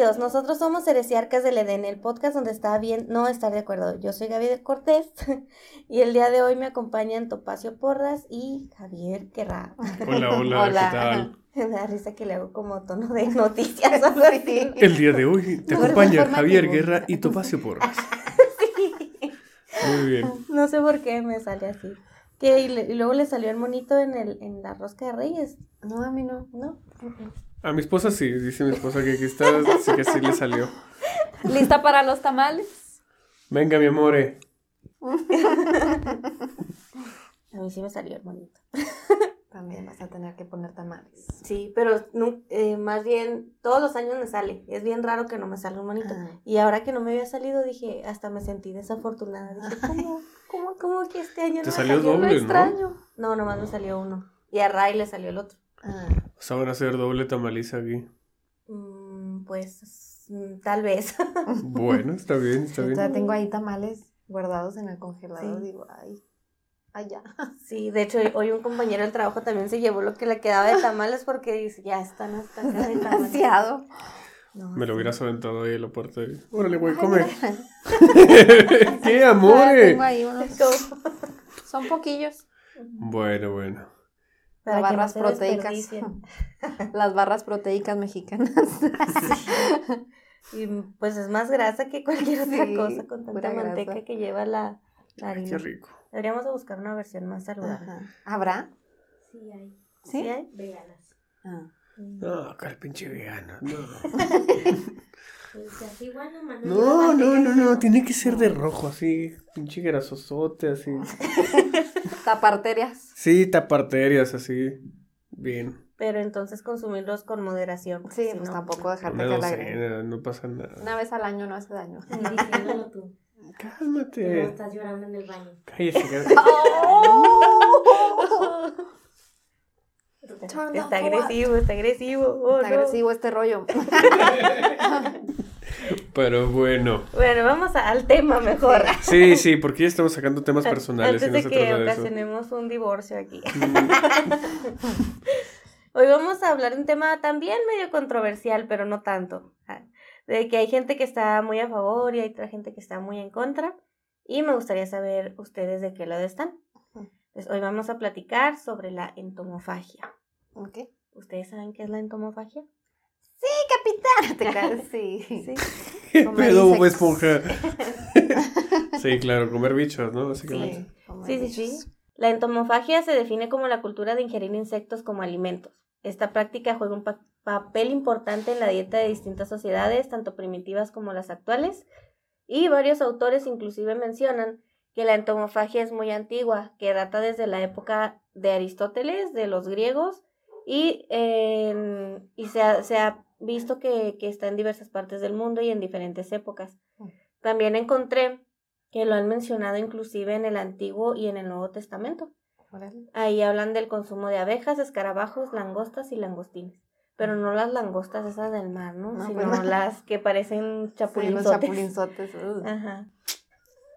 Bienvenidos, nosotros somos Heresiarcas del Edén, el podcast donde está bien no estar de acuerdo. Yo soy Gaby de Cortés y el día de hoy me acompañan Topacio Porras y Javier Querrá. Hola, hola, ¿qué tal? Me da risa que le hago como tono de noticias o algo así. El día de hoy te Por acompaña informativo. Javier Guerra y Topacio Porras. Muy bien. No sé por qué me sale así. Que y, luego le salió el monito en el en la rosca de Reyes, No, a mí no. ¿no? A mi esposa sí, dice mi esposa que aquí está, sí que sí le salió. ¿Lista para los tamales? Venga, mi amore. A mí sí me salió el monito. También vas a tener que poner tamales. Sí, pero eh, más bien todos los años me sale. Es bien raro que no me salga un monito. Ah. Y ahora que no me había salido, dije, hasta me sentí desafortunada. Dije, ¿cómo, cómo, cómo que este año no Te me salió salió? doble, ¿no? extraño. No, nomás me salió uno. Y a Ray le salió el otro. Ah, O sea, van a hacer doble tamaliza aquí. Mm, pues, mm, tal vez. Bueno, está bien, está bien. todavía tengo ahí tamales guardados en el congelador. Sí. Digo, ay, ay, ya. sí, de hecho, hoy un compañero del trabajo también se llevó lo que le quedaba de tamales porque dice, ya están hasta acá de tamales. Demasiado. No, Me lo hubieras aventado ahí en la puerta. y, Órale, güey, come. ¿Qué, amore? Tengo ahí unos. Son poquillos. Bueno, bueno. Para Las que no barras se proteicas. Las barras proteicas mexicanas. Y pues es más grasa que cualquier otra Sí, cosa con tanta grasa. manteca que lleva la, la Ay, harina. qué rico. Deberíamos de buscar una versión más saludable. Ajá. ¿Habrá? Sí hay. ¿Sí? hay? Veganas. Ah. No, cara pinche vegano. No. Pues así, bueno, No, no, no, no. Tiene que ser de rojo, así. Pinche grasosote, así. Taparterias. Sí, taparterias, así. Bien. Pero entonces consumirlos con moderación. Sí, si pues no, tampoco dejarte Una que la no pasa nada. Una vez al año no hace daño. Diciéndolo tú. Cálmate. no estás llorando en el baño. Cállate, cállate. Está, agresivo, está agresivo. oh, Está no. agresivo este rollo. Pero bueno. Bueno, vamos a- al tema mejor. Sí, sí, porque ya estamos sacando temas personales y Antes no de que ocasionemos un divorcio aquí. Mm, Hoy vamos a hablar de un tema también medio controversial, pero no tanto. Ah, De que hay gente que está muy a favor y hay otra gente que está muy en contra. Y me gustaría saber ustedes de qué lado están. Entonces, hoy vamos a platicar sobre la entomofagia. ¿Ok? ¿Ustedes saben qué es la entomofagia? Capitán. Te creas, sí. Sí. ¿Qué Comer pedo, Bob insectos. esponja? sí, claro, comer bichos, ¿no? Básicamente. Sí, sí, sí. bichos. La entomofagia se define como la cultura de ingerir insectos como alimentos. Esta práctica juega un pa- papel importante en la dieta de distintas sociedades, tanto primitivas como las actuales, y varios autores inclusive mencionan que la entomofagia es muy antigua, que data desde la época de Aristóteles, de los griegos, y, en- y se, ha, se ha visto que, que está en diversas partes del mundo y en diferentes épocas. Mm. También encontré que lo han mencionado inclusive en el Antiguo y en el Nuevo Testamento. Ahí hablan del consumo de abejas, escarabajos, langostas y langostines. Pero no las langostas esas del mar, ¿no? No, Sino pues no. las que parecen Sí, los chapulinzotes. chapulinzotes. Ajá.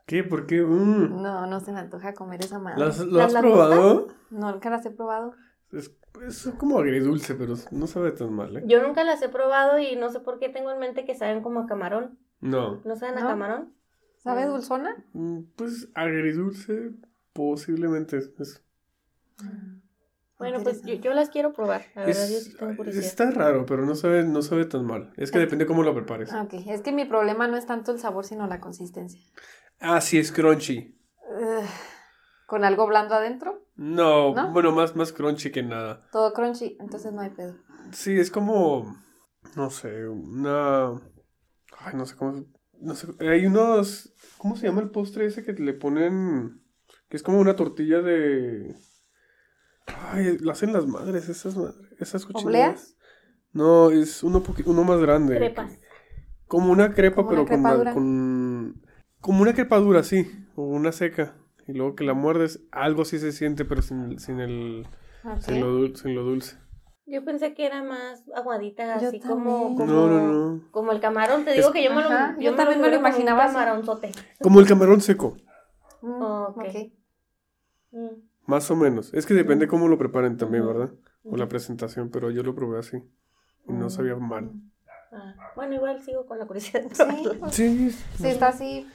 ¿Qué? ¿Por qué? Mm. No, no se me antoja comer esa madre. ¿Las- ¿Lo ¿Las has probado? No, nunca las he probado. Es, es como agridulce, pero no sabe tan mal, ¿eh? Yo nunca las he probado y no sé por qué tengo en mente que saben como a camarón. No. ¿No saben a ¿No? camarón? ¿Sabe Mm. dulzona? Mm, Pues agridulce, posiblemente. es- es- Bueno, pues yo, yo las quiero probar. La verdad, yo es- sí tengo curiosidad. está raro, pero no sabe, no sabe tan mal. Es que depende cómo lo prepares. Ah, Ok, es que mi problema no es tanto el sabor, sino la consistencia. Ah, sí, es crunchy. ¿Con algo blando adentro? No, ¿No? bueno, más, más crunchy que nada. Todo crunchy, entonces no hay pedo. Sí, es como, no sé, una... Ay, no sé cómo... No sé, hay unos... ¿Cómo se llama el postre ese que le ponen? Que es como una tortilla de... Ay, lo hacen las madres, esas madres, esas. ¿Obleas? No, es uno, uno más grande. Crepas. Como una crepa, ¿Como pero una con, crepa con... Como una crepa dura, sí. O una seca. Y luego que la muerdes, algo sí se siente, pero sin, sin, el, Ok. sin, lo, dul- sin lo dulce. Yo pensé que era más aguadita, Yo así como, como, No, no, no. como el camarón. Te Es- digo que yo me lo, yo me también me lo imaginaba camaronzote. Como el camarón seco. Mm, Oh. Mm. Más o menos. Es que depende cómo lo preparen también. ¿verdad? O la presentación, pero yo lo probé así. Y no sabía mal. Ah, bueno, igual sigo con la curiosidad. Sí, pues, Sí, sí, está así.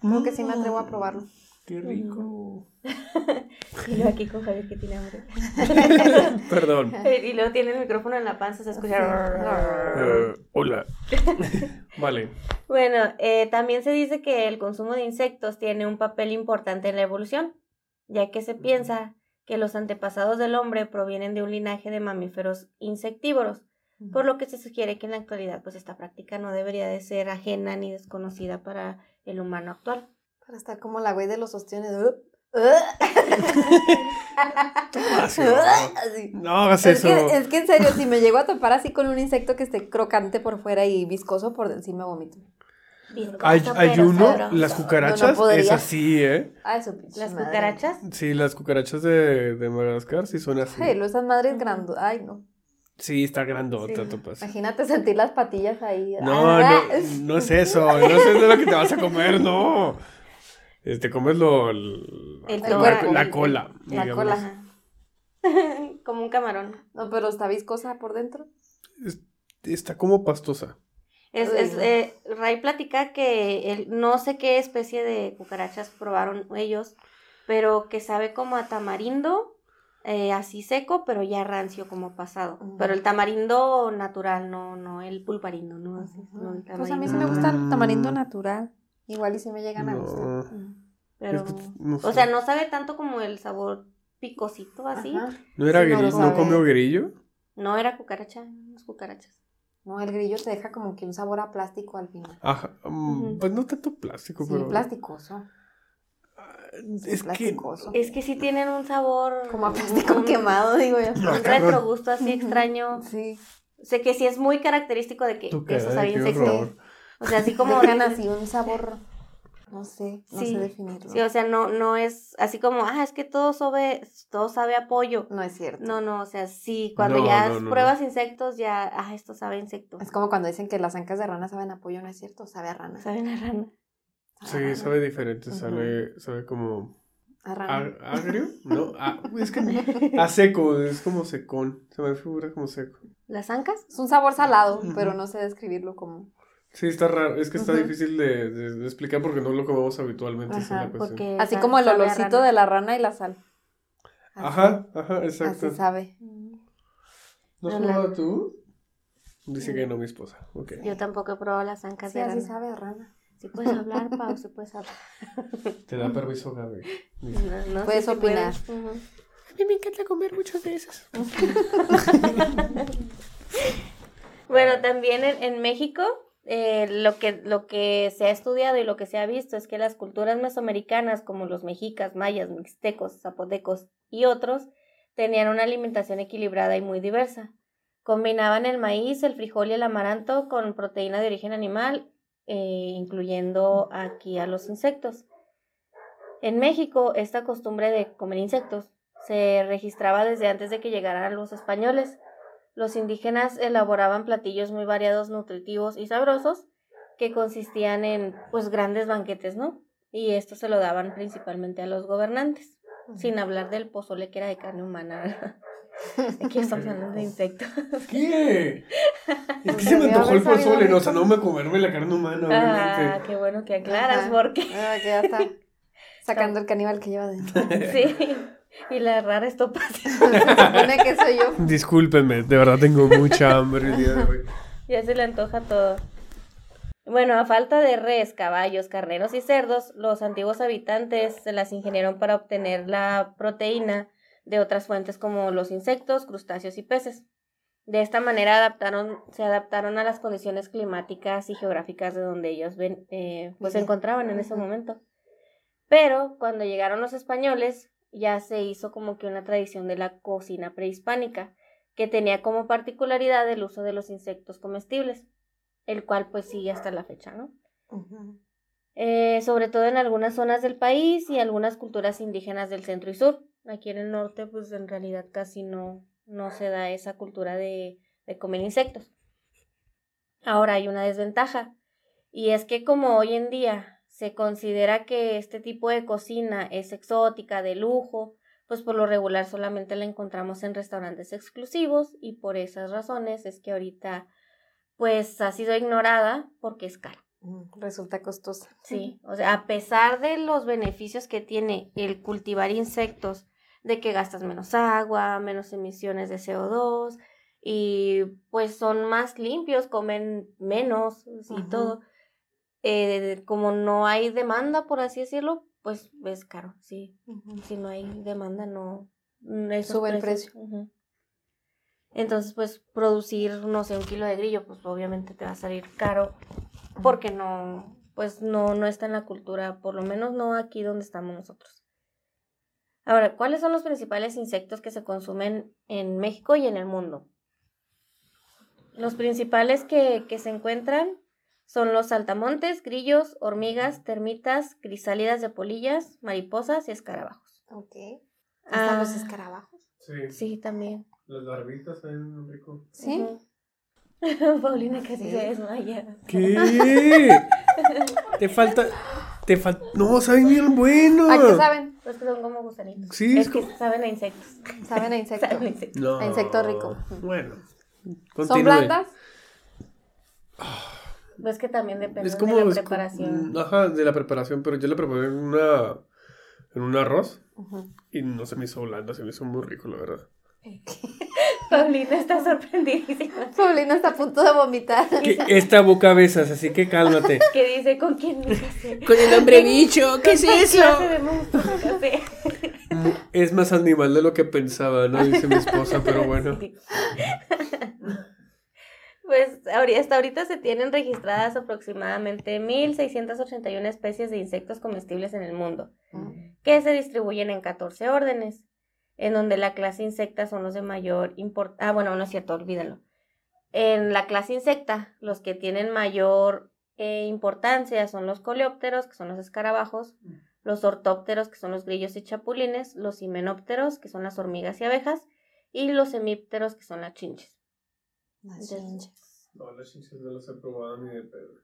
Creo que sí me atrevo a probarlo. Qué rico. Y yo aquí con Javier que tiene hambre. Perdón. y luego tiene el micrófono en la panza, se escucha. Eh, hola. vale. Bueno, eh, también se dice que el consumo de insectos tiene un papel importante en la evolución, ya que se piensa que los antepasados del hombre provienen de un linaje de mamíferos insectívoros, por lo que se sugiere que en la actualidad pues esta práctica no debería de ser ajena ni desconocida para el humano actual. Para estar como la güey de los ostiones. Así, Así. No hagas Es eso. que, es que en serio, si me llego a topar así con un insecto que esté crocante por fuera y viscoso por encima, vomito. Hay, hay uno, sabroso. las No, no cucarachas, es así, ¿eh? Su pinche Las madre. cucarachas, Sí, las cucarachas de, de Madagascar sí son así. Ay, lo- esas madres grandes. Ay, no. Sí, está grandota, Sí. topas. Imagínate sentir las patillas ahí. No, Ah, no, no es eso, no es eso lo que te vas a comer, no. Eh, Te comes lo, el- El la, cola. La digamos. cola. como un camarón. No, pero está viscosa por dentro. Es- está como pastosa. Es, es, eh, Ray platica que él, no sé qué especie de cucarachas probaron ellos, pero que sabe como a tamarindo, eh, así seco, pero ya rancio como pasado. Pero el tamarindo natural, no, no el pulparindo, no, no el Pues a mí sí me gusta el tamarindo natural. Igual y si me llegan a No. gustar. Pero, Es que no o sea, no sabe tanto como el sabor picosito así. Ajá. ¿No era Sí, grillo? ¿No, comió grillo? No era cucaracha, las cucarachas. No, el grillo te deja como que un sabor a plástico al final. Ajá. mm. Pues no tanto plástico, Sí, pero. plasticoso. Es que. plasticoso. Es que sí tienen un sabor... Como a plástico un- quemado, digo yo. No, Un cabrón. retrogusto así extraño. Sí. Sé que sí es muy característico de que ¿Tú qué? eso Ay, sabía qué insecto. horror. O sea, así como Dejan así un sabor, no sé, no Sí. sé definirlo. Sí, o sea, no, no es así como, ah, es que todo sabe, todo sabe a pollo. no es cierto. No, no, o sea, sí, cuando No, ya no, no, pruebas insectos, ya, ah, esto sabe a insecto. Es como cuando dicen que las ancas de rana saben a pollo, no es cierto, sabe a rana. Saben a rana. a Sí, rana. sabe diferente. Sabe, sabe como. A rana. ag- ¿Agrio? No, ah, es que. A seco, es como secón. Se me figura como seco. ¿Las ancas? Es un sabor salado, pero no sé describirlo como. Sí, está raro. Es que está difícil de, de- de explicar porque no lo comemos habitualmente. Ajá. Porque Así como el olorcito de la rana y la sal. Así- Ajá, ajá, exacto. Así sabe. ¿No has probado tú? Dice que no, mi esposa. Ok. Yo tampoco he probado las ancas Sí, de así rana. sabe a rana. Si puedes hablar, Pau, si puedes hablar. Te da permiso, Gaby. No, no sé Puedes si opinar. puedes. Ujú. A mí me encanta comer muchas veces. Bueno, también en, en México eh, lo, que, lo que se ha estudiado y lo que se ha visto es que las culturas mesoamericanas como los mexicas, mayas, mixtecos, zapotecos y otros tenían una alimentación equilibrada y muy diversa. Combinaban el maíz, el frijol y el amaranto con proteína de origen animal, eh, incluyendo aquí a los insectos. En México, esta costumbre de comer insectos se registraba desde antes de que llegaran los españoles. Los indígenas elaboraban platillos muy variados, nutritivos y sabrosos que consistían en pues grandes banquetes, ¿no? Y esto se lo daban principalmente a los gobernantes, sin hablar del pozole que era de carne humana. ¿verdad? Aquí estamos hablando de insectos. ¿Qué? Es que se me antojó el pozole, no, o sea, no me comerme la carne humana, Ah, obviamente. qué bueno que aclaras, Ajá. porque Ah, que ya está sacando el caníbal que lleva dentro. sí. Y la rara estopa. Se supone que soy yo. Discúlpenme, de verdad tengo mucha hambre el día de hoy. Ya se le antoja todo. Bueno, a falta de res, caballos, carneros y cerdos, los antiguos habitantes se las ingeniaron para obtener la proteína de otras fuentes como los insectos, crustáceos y peces. De esta manera adaptaron, se adaptaron a las condiciones climáticas y geográficas de donde ellos ven, eh, pues se encontraban en ese momento. Pero cuando llegaron los españoles, ya se hizo como que una tradición de la cocina prehispánica, que tenía como particularidad el uso de los insectos comestibles, el cual pues sigue hasta la fecha, ¿no? Eh, sobre todo en algunas zonas del país y algunas culturas indígenas del centro y sur. Aquí en el norte, pues en realidad casi no, no se da esa cultura de, de comer insectos. Ahora hay una desventaja, y es que como hoy en día se considera que este tipo de cocina es exótica, de lujo, pues por lo regular solamente la encontramos en restaurantes exclusivos y por esas razones es que ahorita pues ha sido ignorada porque es cara. Mm, Resulta costosa. Sí, o sea, a pesar de los beneficios que tiene el cultivar insectos, de que gastas menos agua, menos emisiones de CO2 y pues son más limpios, comen menos y Ajá. todo, eh, como no hay demanda, por así decirlo, pues es caro, sí. Si no hay demanda, no. mm, Sube el precios, ujú. Entonces, pues producir, no sé, un kilo de grillo, pues obviamente te va a salir caro porque no, pues no, no está en la cultura, por lo menos no aquí donde estamos nosotros. Ahora, ¿cuáles son los principales insectos que se consumen en México y en el mundo? Los principales que, que se encuentran son los saltamontes, grillos, hormigas, termitas, crisálidas de polillas, mariposas y escarabajos. Ok. ¿Están los Ah. escarabajos? Sí. Sí, también. Las barbitas saben rico. Sí. Paulina casi Sí. se desmaya. ¿Qué? te falta. Te falta. No, saben bien bueno. ¿A qué saben? Pues que son como gusanitos. Sí, es es que como- saben a insectos. Saben a insecto. Saben a insectos. No. A insecto rico. Bueno. ¿Son blandas? Pues que también depende Es como. de la es como- preparación. Ajá, de la preparación, pero yo la preparé en una. En un arroz y no se me hizo blanda, se me hizo muy rico, la verdad. Paulina está sorprendidísima. Paulina está a punto de vomitar. Que esta boca besas, así que cálmate. Que dice, ¿con quién me casé? Con el hombre bicho, ¿qué es ¿Qué casé? Es más animal de lo que pensaba, ¿no? Dice mi esposa, pero bueno. Pues hasta ahorita se tienen registradas aproximadamente 1.681 especies de insectos comestibles en el mundo, que se distribuyen en 14 órdenes, en donde la clase insecta son los de mayor importancia. Ah, bueno, no es cierto, olvídalo. En la clase insecta, los que tienen mayor eh, importancia son los coleópteros, que son los escarabajos, los ortópteros, que son los grillos y chapulines, los himenópteros, que son las hormigas y abejas, y los hemípteros, que son las chinches. Las chinches. No, las chinches no las he probado ni de pedo.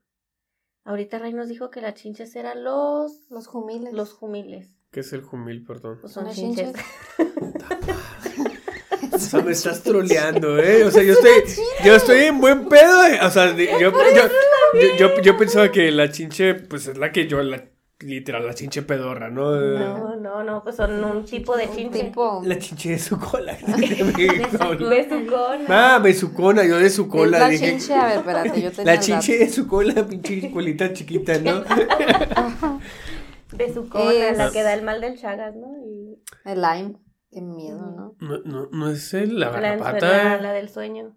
Ahorita Ray nos dijo que las chinches eran los, Los jumiles. los jumiles. ¿Qué es el jumil, perdón? Pues son Las chinches. O sea, me estás troleando, ¿eh? O sea, yo estoy, yo estoy en buen pedo. eh. O sea, yo, yo, yo, yo pensaba que la chinche, pues es la que yo, la, literal, la chinche pedorra, ¿no? No, no, no, pues son un tipo de Un chinche. tipo. La chinche de su cola. Besucón. ah, besucona, yo de su cola la dije. chinche, a ver, espérate, yo tenía La chinche de su cola, pinche colita chiquita, ¿no? Besucona, Es- la que da el mal del Chagas, ¿no? Y. El lime. Qué miedo, ¿no? No, no, no es el, la la garrapata. la del sueño.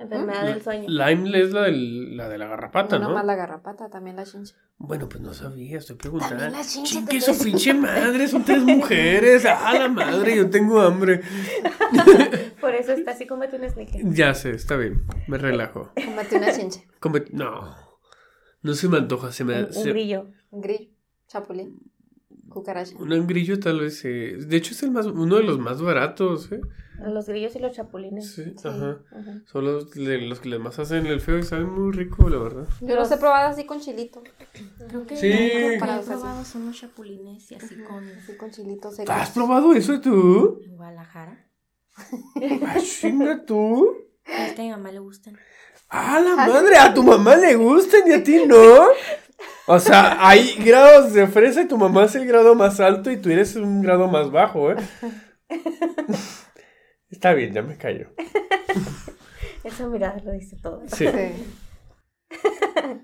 Enfermedad del sueño. Lime es la, del, la de la garrapata, no ¿no? nomás la garrapata, también la chinche. Bueno, pues no sabía, estoy preguntando. También la chinche Chingue te- su pinche madre, son tres mujeres. Ah, la madre, yo tengo hambre. Por eso está así, cómete un sneaker. Ya sé, está bien, me relajo. Cómete una chinche. No, no se me antoja, se me... Un, un se- grillo. Un grillo. Chapulín. Cucaracha. Un grillo tal vez, eh, de hecho es el más, uno de los más baratos, ¿eh? Los grillos y los chapulines. Sí, Sí. ajá. Ajá. Son los, que le más hacen el feo y saben muy rico, la verdad. Yo los he probado así con chilito. Creo que Sí. lo único que he probado son los chapulines y así con Así con chilito seco. ¿Has probado eso tú? en Guadalajara. Ah, chinga tú. Es que a mi mamá le gustan. ¡Ah, la madre! A tu mamá le gustan y a ti no. O sea, hay grados de fresa y tu mamá es el grado más alto y tú eres un grado más bajo, ¿eh? Está bien, ya me callo. Esa mirada lo dice todo. Sí. Sí.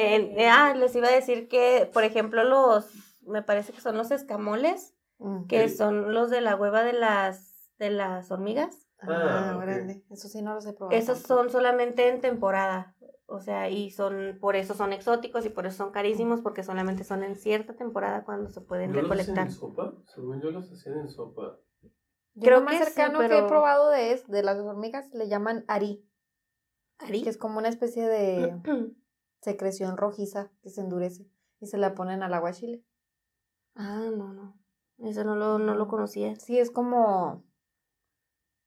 Eh, ah, les iba a decir que, por ejemplo, los, me parece que son los escamoles, Mm. que son los de la hueva de las, de las hormigas. Ah, Ah, grande. Eso sí no los he probado. Esos son solamente en temporada. O sea, y son, por eso son exóticos y por eso son carísimos, porque solamente son en cierta temporada cuando se pueden recolectar. sopa? Según yo los hacían en sopa. Yo creo lo más que sí, cercano que he probado de, es, de las hormigas le llaman ari, ¿Ari? que es como una especie de secreción rojiza que se endurece y se la ponen al aguachile. Ah, no, no. Eso no lo, no lo conocía. Sí, es como.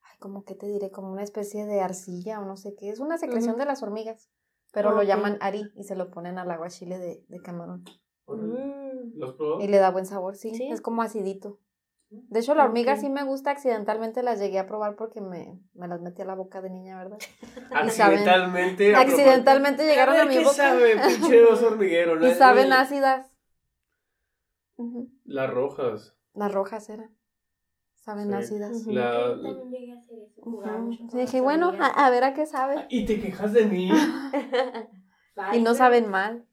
Ay, como que te diré, como una especie de arcilla o no sé qué. Es una secreción de las hormigas, pero lo llaman ari y se lo ponen al aguachile de, de camarón. Mm. ¿Los probó? Y le da buen sabor, sí. Sí. Es como acidito. De hecho, la hormiga sí me gusta. Accidentalmente las llegué a probar porque me, me las metí a la boca de niña, ¿verdad? Saben- Accidentalmente. Accidentalmente llegaron a mi ¿qué boca. sabe, pinche hormiguero? Y saben ácidas. Las rojas. Las rojas eran. Saben Sí. ácidas. La- Yo también llegué a hacer eso, Sí, dije, bueno, a, a ver a qué sabe. ¿Y te quejas de mí? Y no saben mal.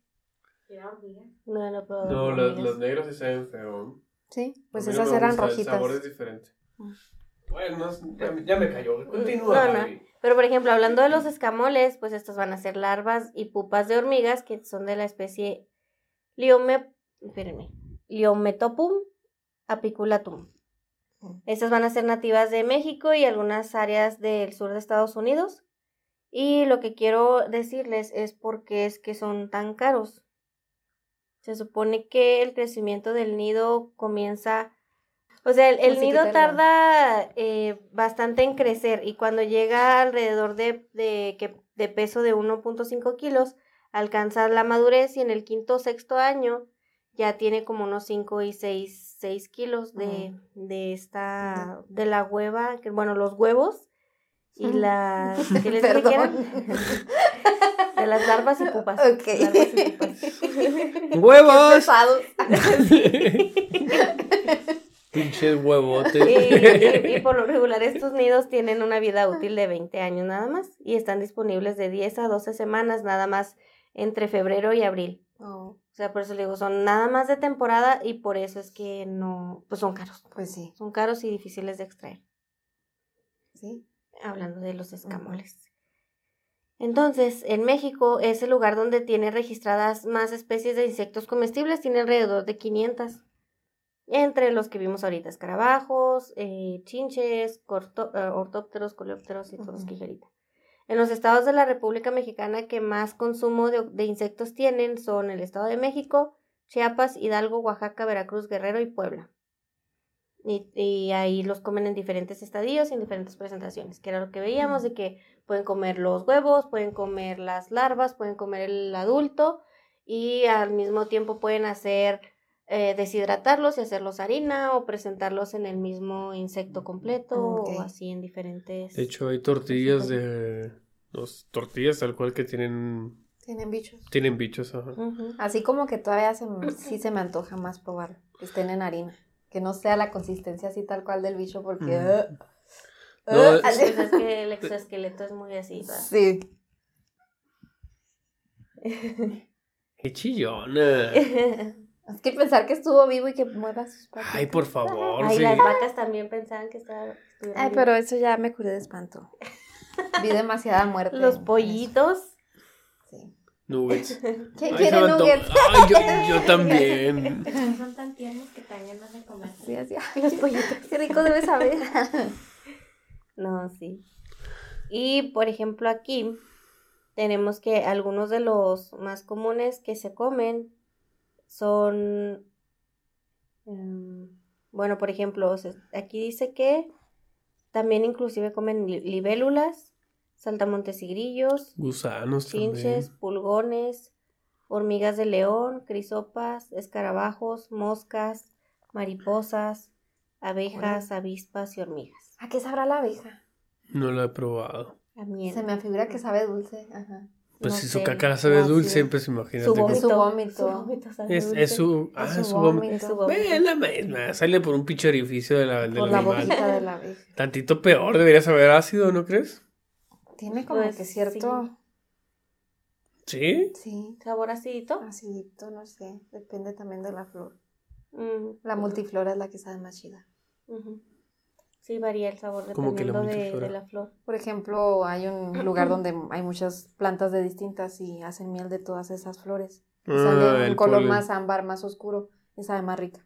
Era hormiga. No, no puedo. No, los, los negros sí saben feo. Sí, pues no esas eran gusta, El rojitas. sabor es diferente. Mm. Bueno, no, ya, me- ya me cayó. Continúa, No, no. Pero, por ejemplo, hablando de los escamoles, pues estos van a ser larvas y pupas de hormigas que son de la especie Liome... espérenme, Liometopum apiculatum. Estas van a ser nativas de México y algunas áreas del sur de Estados Unidos. Y lo que quiero decirles es por qué es que son tan caros. Se supone que el crecimiento del nido comienza... O sea, el, nido tarda. eh, bastante en crecer y cuando llega alrededor de, de, que, de peso de 1.5 kilos, alcanza la madurez y en el quinto o sexto año ya tiene como unos 5 y 6, 6 kilos de, de esta, de la hueva, que bueno, los huevos y las, ¿qué les dije que eran? Perdón. De las larvas y pupas. Ok. Y pupas. ¡Huevos! Pinches Y, huevotes. y- y por lo regular estos nidos tienen una vida útil de 20 años nada más y están disponibles de 10 a 12 semanas nada más entre febrero y abril. Oh, sea, por eso le digo, son nada más de temporada y por eso es que no, pues son caros. pues sí, Son caros y difíciles de extraer. sí. hablando de los escamoles. Entonces, en México es el lugar donde tiene registradas más especies de insectos comestibles, tiene alrededor de 500. Entre los que vimos ahorita, escarabajos, eh, chinches, corto- eh, ortópteros, coleópteros y todos dije ahorita. En los estados de la República Mexicana que más consumo de, insectos tienen son el Estado de México, Chiapas, Hidalgo, Oaxaca, Veracruz, Guerrero y Puebla. Y, y ahí los comen en diferentes estadios y en diferentes presentaciones, que era lo que veíamos, de que pueden comer los huevos, pueden comer las larvas, pueden comer el adulto y al mismo tiempo pueden hacer, eh, deshidratarlos y hacerlos harina o presentarlos en el mismo insecto completo o así en diferentes... De hecho, hay tortillas de. Los tortillas tal cual que tienen. Tienen bichos. Tienen bichos, ajá. Así como que todavía se, sí se me antoja más probar que estén en harina. Que no sea la consistencia así tal cual del bicho porque... Uh, No, uh, es- así- Pues es que el exoesqueleto es muy así, ¿verdad? Sí. ¡Qué chillona! Es que pensar que estuvo vivo y que mueva sus patas. Ay, por favor, Ay, sí. las vacas también pensaban que estaba... Ay, pero eso ya me curé de espanto. Vi demasiada muerte. Los pollitos. Sí. Nuggets. ¿Quién Ay, quiere se me anto- nuggets? Ay, yo, yo también. Son tan tiernos que dan ganas de comer. Sí, así. Ay, los pollitos. Qué rico debe saber. No, sí. Y por ejemplo aquí tenemos que algunos de los más comunes que se comen son, em, bueno, por ejemplo, aquí dice que también inclusive comen li- libélulas, saltamontes y grillos, Gusanos chinches, también. pulgones, hormigas de león, crisopas, escarabajos, moscas, mariposas, abejas, avispas y hormigas. ¿A qué sabrá la abeja? No lo he probado. A miel. Se me figura que sabe dulce. Ajá. Pues No si su caca sabe sí. dulce, pues imagínate. Su que- vómito. Es su vómito. Es, es su. Ah, su es su vómito. Es su vómito. Ve, la misma. Sale por un pinche orificio de la, Por la animal. boquita de la abeja. Tantito peor, debería saber ácido, ¿no crees? Tiene como Pues, que cierto. ¿Sí? Sí. Sabor acidito. Acidito, no sé. Depende también de la flor. Mm, La multiflora es la que sabe más chida. ujú. Sí, varía el sabor ¿Cómo que la dependiendo de, de la flor. Por ejemplo, hay un lugar donde hay muchas plantas de distintas y hacen miel de todas esas flores. Ah, sale un color polen. más ámbar, más oscuro y sabe más rica.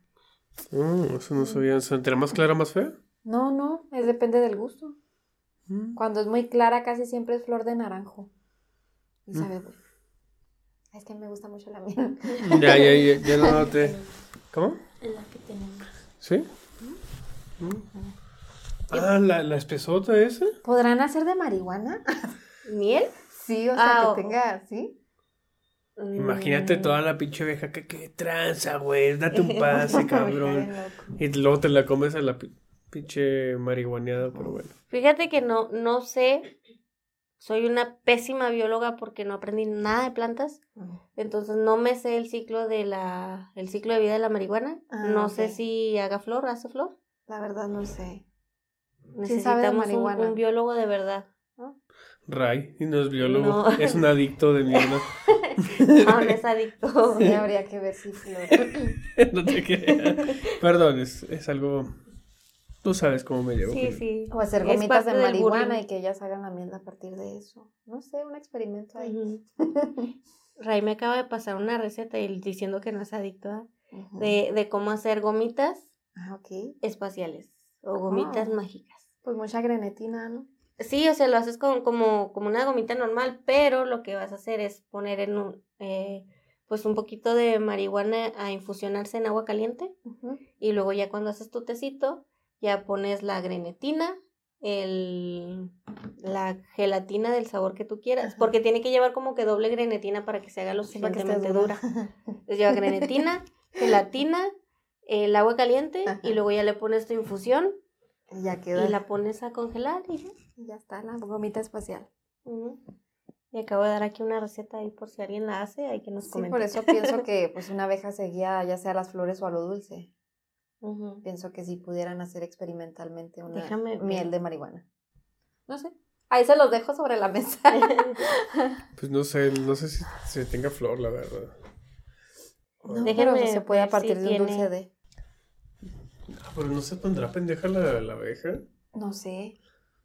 Mm, eso no sabía. ¿Entre más clara, más fea? No, no, es depende del gusto. Mm. Cuando es muy clara, casi siempre es flor de naranjo. Y Mm. sabe. bueno. Es que me gusta mucho la miel. Ya, ya, ya, ya lo noté. ¿Cómo? La que tenemos. ¿Sí? Mm. Ah, la, la espesota esa. ¿Podrán hacer de marihuana? ¿Miel? Sí, o sea, Ah, que tenga, ¿sí? Imagínate Mm, toda la pinche abeja que qué tranza, güey. Date un pase, cabrón. Y luego te la comes a la pi- pinche marihuaneada, pero bueno. Fíjate que no, no sé. Soy una pésima bióloga porque no aprendí nada de plantas. Entonces no me sé el ciclo de la, el ciclo de vida de la marihuana. Ah, no sé si haga flor, hace flor. La verdad no sé. Sí Necesitamos de un- marihuana. un, biólogo de verdad. Ray, y no es biólogo, No. es un adicto de mierda. No, no es adicto. Sí, habría que ver si flor. no te creas. Perdón, es, es algo. Tú sabes cómo me llevo. Sí, sí. O hacer gomitas de marihuana y que ellas hagan la miel a partir de eso. No sé, un experimento ahí. Ray me acaba de pasar una receta y diciendo que no es adicto ¿ah? Ujú. de, de cómo hacer gomitas Ah, espaciales o gomitas Ah. mágicas. Pues mucha grenetina, ¿no? Sí, o sea, lo haces con, como, como una gomita normal, pero lo que vas a hacer es poner en un, eh, pues un poquito de marihuana a infusionarse en agua caliente y luego ya cuando haces tu tecito, ya pones la grenetina, el, la gelatina del sabor que tú quieras, Ajá. porque tiene que llevar como que doble grenetina para que se haga lo suficientemente dura. dura. Entonces lleva grenetina, gelatina, el agua caliente Ajá. y luego ya le pones tu infusión ya y la pones a congelar y ya. está la gomita espacial. Y acabo de dar aquí una receta ahí por si alguien la hace, hay que nos Sí, comente. por eso pienso que pues una abeja seguía ya sea a las flores o a lo dulce. Pienso que si pudieran hacer experimentalmente una Déjame miel de marihuana. No sé. Ahí se los dejo sobre la mesa. Pues no sé, no sé si, si tenga flor, la verdad. No, Déjenme pero se puede a partir si de un tiene- dulce de. Ah, pero no se pondrá pendeja la, la abeja. No sé.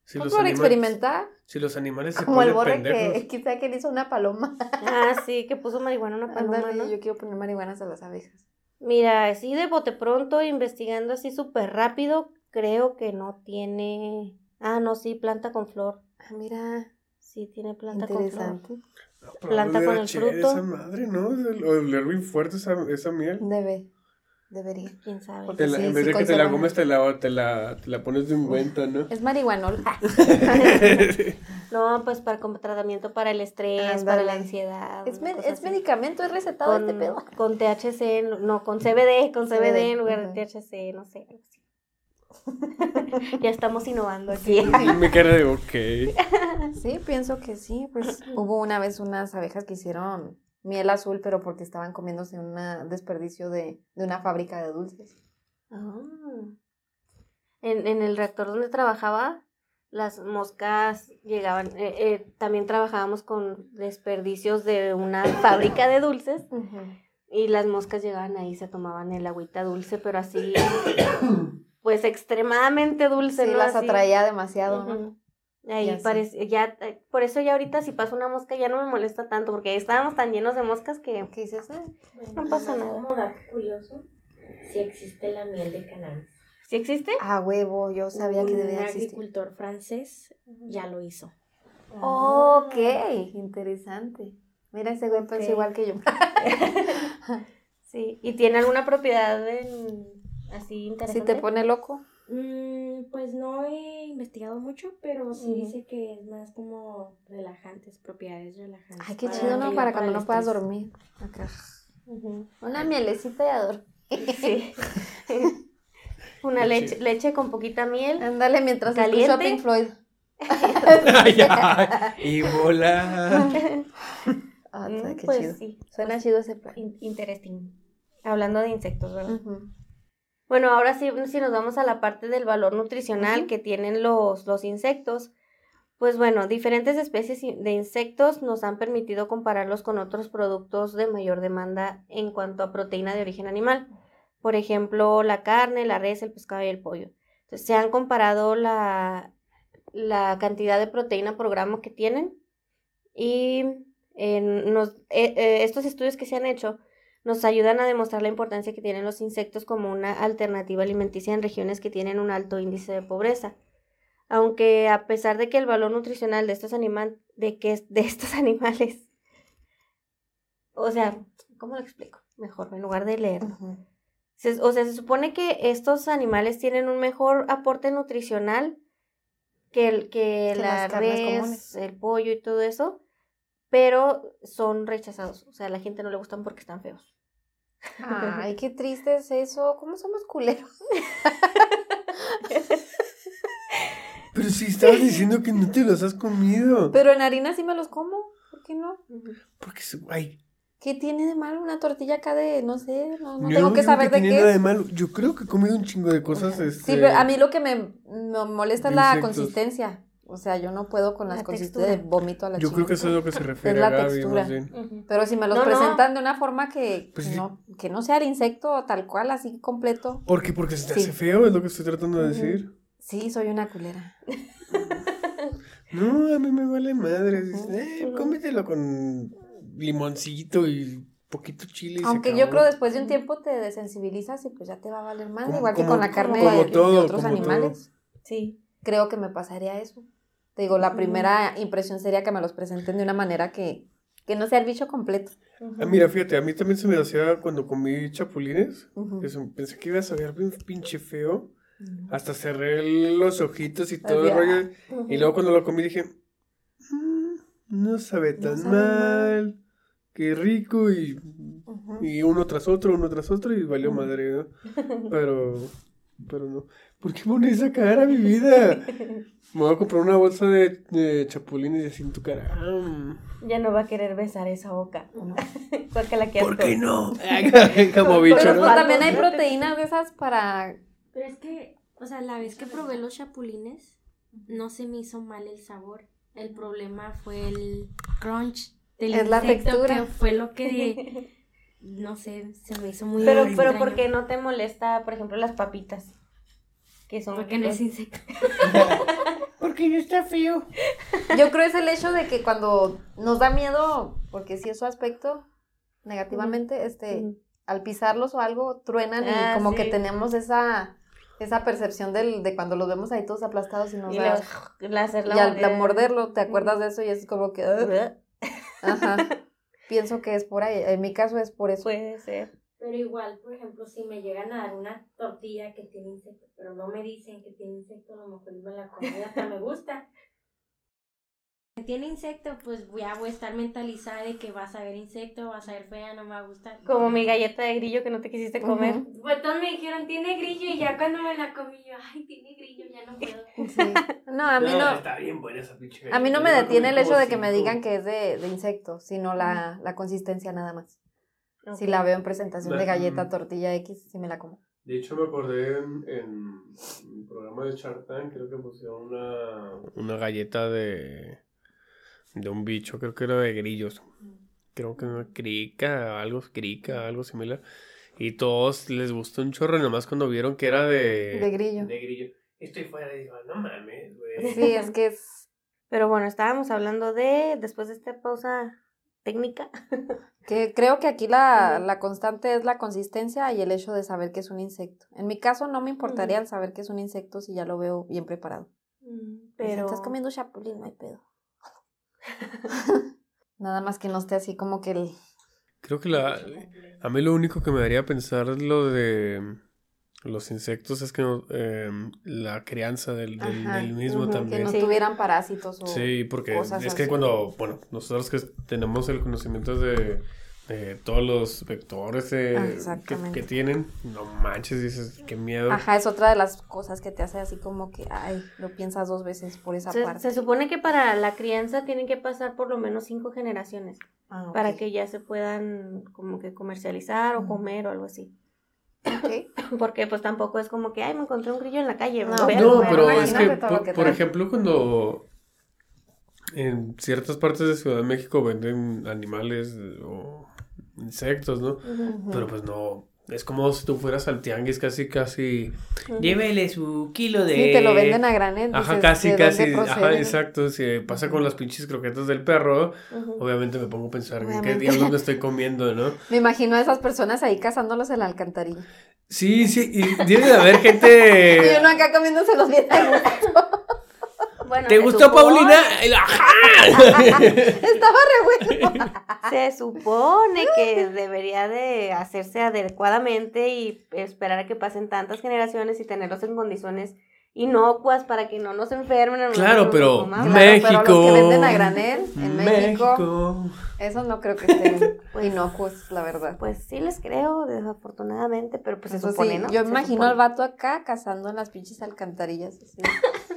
Si Pues los, por animales, experimentar. si los animales se Como el borre pendejos. que quizá que le hizo una paloma. Ah, sí, que puso marihuana a una paloma, Ándale, ¿no? yo quiero poner marihuanas a las abejas. Mira, así de bote pronto, investigando así súper rápido, creo que no tiene... Ah, no, sí, planta con flor. Ah, mira, Sí, tiene planta con flor. interesante. No, pero planta con el fruto. Esa madre, ¿no? O oler bien fuerte esa, esa miel. Debe, debería. ¿Quién sabe? Porque Te la- sí, en vez sí de que te la comes, te la, te la, te la pones de un cuento, ¿no? Es marihuanol. Ah, No, pues para como tratamiento para el estrés, para la ansiedad. es, cosa es medicamento, es recetado con, este pedo. con THC, no, con CBD, con CBD, CBD, en lugar de THC, no sé, ya estamos innovando aquí. Y me queda de ok. Sí, pienso que sí. Pues hubo una vez unas abejas que hicieron miel azul, pero porque estaban comiéndose un desperdicio de, de una fábrica de dulces. Ah. En, en el reactor donde trabajaba, las moscas llegaban, eh, eh, también trabajábamos con desperdicios de una fábrica de dulces y las moscas llegaban ahí, se tomaban el agüita dulce, pero así, pues extremadamente dulce, Sí, ¿no? las Así. atraía demasiado. ¿no? Ahí Ya parece, ya, eh, por eso ya ahorita si pasa una mosca ya no me molesta tanto, porque estábamos tan llenos de moscas que... ¿Qué dices? Bueno, No pasa nada. Como dato curioso, si existe la miel de cannabis. ¿Sí existe? A huevo, yo sabía que Un debía existir. agricultor francés ya lo hizo. Ok, interesante. Mira, ese güey pensó igual que yo. Sí, ¿y tiene alguna propiedad en- así interesante? Si te pone loco. Mm, pues no he investigado mucho, pero sí dice que es más como relajantes, propiedades relajantes. Ay, qué chido, ¿no? Para cuando no puedas dormir. Acá. Una mielecita y adoro. Sí. Una leche, leche con poquita miel. Ándale mientras escucho a ¿Caliente? Pink Floyd. Ay, ay, y volar. Ah, Mm, qué pues chido. sí, Suena chido ese plan. in- interesting. Hablando de insectos, ¿verdad? Ujú. Bueno, ahora sí, si nos vamos a la parte del valor nutricional que tienen los, los insectos, pues bueno, diferentes especies de insectos nos han permitido compararlos con otros productos de mayor demanda en cuanto a proteína de origen animal. Por ejemplo, la carne, la res, el pescado y el pollo. Entonces, se han comparado la, la cantidad de proteína por gramo que tienen y en nos- eh, eh, estos estudios que se han hecho nos ayudan a demostrar la importancia que tienen los insectos como una alternativa alimenticia en regiones que tienen un alto índice de pobreza. Aunque a pesar de que el valor nutricional de estos animales, de que de estos animales, o sea, ¿cómo lo explico? Mejor, en lugar de leer. Se- o sea, se supone que estos animales tienen un mejor aporte nutricional que, el, que, Que la res, comunes. el pollo y todo eso, pero son rechazados. O sea, a la gente no le gustan porque están feos. Ay, qué triste es eso. ¿Cómo somos culeros? Pero si estabas diciendo que no te los has comido. Pero en harina sí me los como. ¿Por qué no? Porque, ay, ¿Qué tiene de malo una tortilla acá de, no sé, no, no tengo que saber de qué es? de malo. Yo creo que he comido un chingo de cosas. Este, Sí, pero a mí lo que me, me molesta es la consistencia. O sea, yo no puedo con La las consistencias de vómito a la Yo creo que eso es lo que se refiere la a Gaby, textura. más bien. Ujú. Pero si me los No, no. presentan de una forma que, Pues sí. no, que no sea el insecto tal cual, así completo. ¿Por qué? Porque se te Sí. hace feo, es lo que estoy tratando de decir. Sí, soy una culera. No, a mí me vale madre. Eh, cómetelo con limoncito y poquito chile. y se Aunque yo creo después de un tiempo te desensibilizas y pues ya te va a valer más. Como- igual que con la carne de, otros animales. Sí. Creo que me pasaría eso. Te digo, la primera impresión sería que me los presenten de una manera que, que no sea el bicho completo. Ah, mira, fíjate, a mí también se me hacía cuando comí chapulines. Pensé que iba a saber bien pinche feo. Hasta cerré los ojitos y todo el ah. rollo. Y luego cuando lo comí dije, "Mm, no sabe No tan sabe mal". mal. Qué rico. Y, y uno tras otro, uno tras otro y valió madre, ¿no? Pero, pero no. ¿Por qué pones esa cara, mi vida? Me voy a comprar una bolsa de, de chapulines y así en tu cara. Ya no va a querer besar esa boca. No. Qué ¿Por qué no? Como bicho, Pero ¿no? pues, también hay proteínas de esas para... Pero es que, o sea, la vez que probé los chapulines, no se me hizo mal el sabor. El problema fue el crunch del Es la textura. que fue lo que, no sé, se me hizo muy Pero, extraño. pero ¿por qué no te molesta, por ejemplo, las papitas? Que son Porque no es insecto. Porque ya está feo. Yo creo es el hecho de que cuando nos da miedo, porque si es su aspecto negativamente, este, al pisarlos o algo, truenan Ah, y como sí. que tenemos esa, esa percepción del, de cuando los vemos ahí todos aplastados y nos Y da... la, la y al, al morderlo, te acuerdas de eso y es como que... Ajá. Pienso que es por ahí. En mi caso es por eso. Puede ser. Pero igual, por ejemplo, si me llegan a dar una tortilla que tiene insecto, pero no me dicen que tiene insecto, a lo mejor me la comida hasta me gusta. Si tiene insecto, pues ya voy a estar mentalizada de que vas a ver insecto, vas a ver fea, no me va a gustar. Como mi galleta de grillo que no te quisiste comer. Ujú. Pues todos me dijeron, tiene grillo, y ya cuando me la comí, yo, ay, tiene grillo, ya no puedo. Sí. No, a mí no... Está bien buena esa pinche A mí no me detiene el hecho de que me digan que es de, de insectos, sino la, la consistencia nada más. Si la veo en presentación de galleta, mm. tortilla X, sí me la como. De hecho, me acordé en, en un programa de Shark Tank, creo que pusieron una, una galleta de, de un bicho, creo que era de grillos. Creo que una crica, algo crica, algo similar. Y todos les gustó un chorro, nomás cuando vieron que era de... De grillo. De grillo. Estoy fuera y digo, no mames, güey. Sí, es que es... Pero bueno, estábamos hablando de, después de esta pausa técnica, Que creo que aquí la, la constante es la consistencia y el hecho de saber que es un insecto. En mi caso no me importaría el saber que es un insecto si ya lo veo bien preparado. pero... Pero... Estás comiendo chapulín, no hay pedo. Nada más que no esté así como que el... Creo que la... A mí lo único que me daría pensar lo de los insectos es que no- em, la crianza del, del, Ajá, del mismo ujú, que que también. no Sí. tuvieran parásitos o... Sí, porque cosas es que así. cuando, bueno, nosotros que tenemos el conocimiento de, de todos los vectores eh, Ah, que, tienen, no manches, dices, qué miedo. Ajá, es otra de las cosas que te hace así como que, ay, lo piensas dos veces por esa Se, parte. se supone que para la crianza tienen que pasar por lo menos cinco generaciones Ah, para que ya se puedan como que comercializar o comer o algo así. Porque pues tampoco es como que, ay, me encontré un grillo en la calle. No, No, comer". pero es que, por, que por ejemplo, cuando en ciertas partes de Ciudad de México venden animales o insectos, ¿no? Pero pues no, es como si tú fueras al tianguis casi, casi... Llévele su kilo de... Sí, te lo venden a granel. Ajá, dices, casi, ¿de casi. Ajá, exacto. Si pasa con las pinches croquetas del perro, obviamente me pongo a pensar en qué diablos me estoy comiendo, ¿no? Me imagino a esas personas ahí cazándolos en la alcantarilla. Sí, sí, y debe de haber Y gente. uno acá comiéndoselos bien a gusto. Bueno, ¿Te se gustó, supone- Paulina? ¡Ajá! Estaba re bueno. Se supone que debería de hacerse adecuadamente y esperar a que pasen tantas generaciones y tenerlos en condiciones inocuas para que no nos enfermen. no Claro. Claro, pero los que México. venden a granel en México, México. esos no creo que estén inocuos, la verdad. Pues sí les creo, desafortunadamente, pero pues se Eso supone, sí, ¿no? yo Se imagino supone. al vato acá cazando en las pinches alcantarillas. así.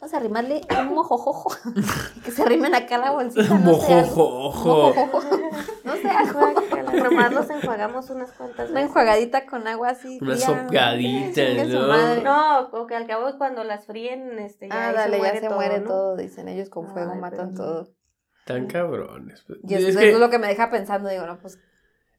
Vamos a arrimarle un mojojojo. que se arrimen acá a la bolsita. No sé, algo. Mojojojo. Mojojojo. No sé, algo. Nomás los enjuagamos unas cuantas Una enjuagadita con agua así. Una sopladita, ¿no? No, o que al cabo cuando las fríen, este, ya Ah, ahí dale, ya se todo, muere ¿no? todo, dicen ellos con fuego, Ay, matan pero- todo. Tan cabrones. Y eso, Es eso que- es lo que me deja pensando, digo, no, pues.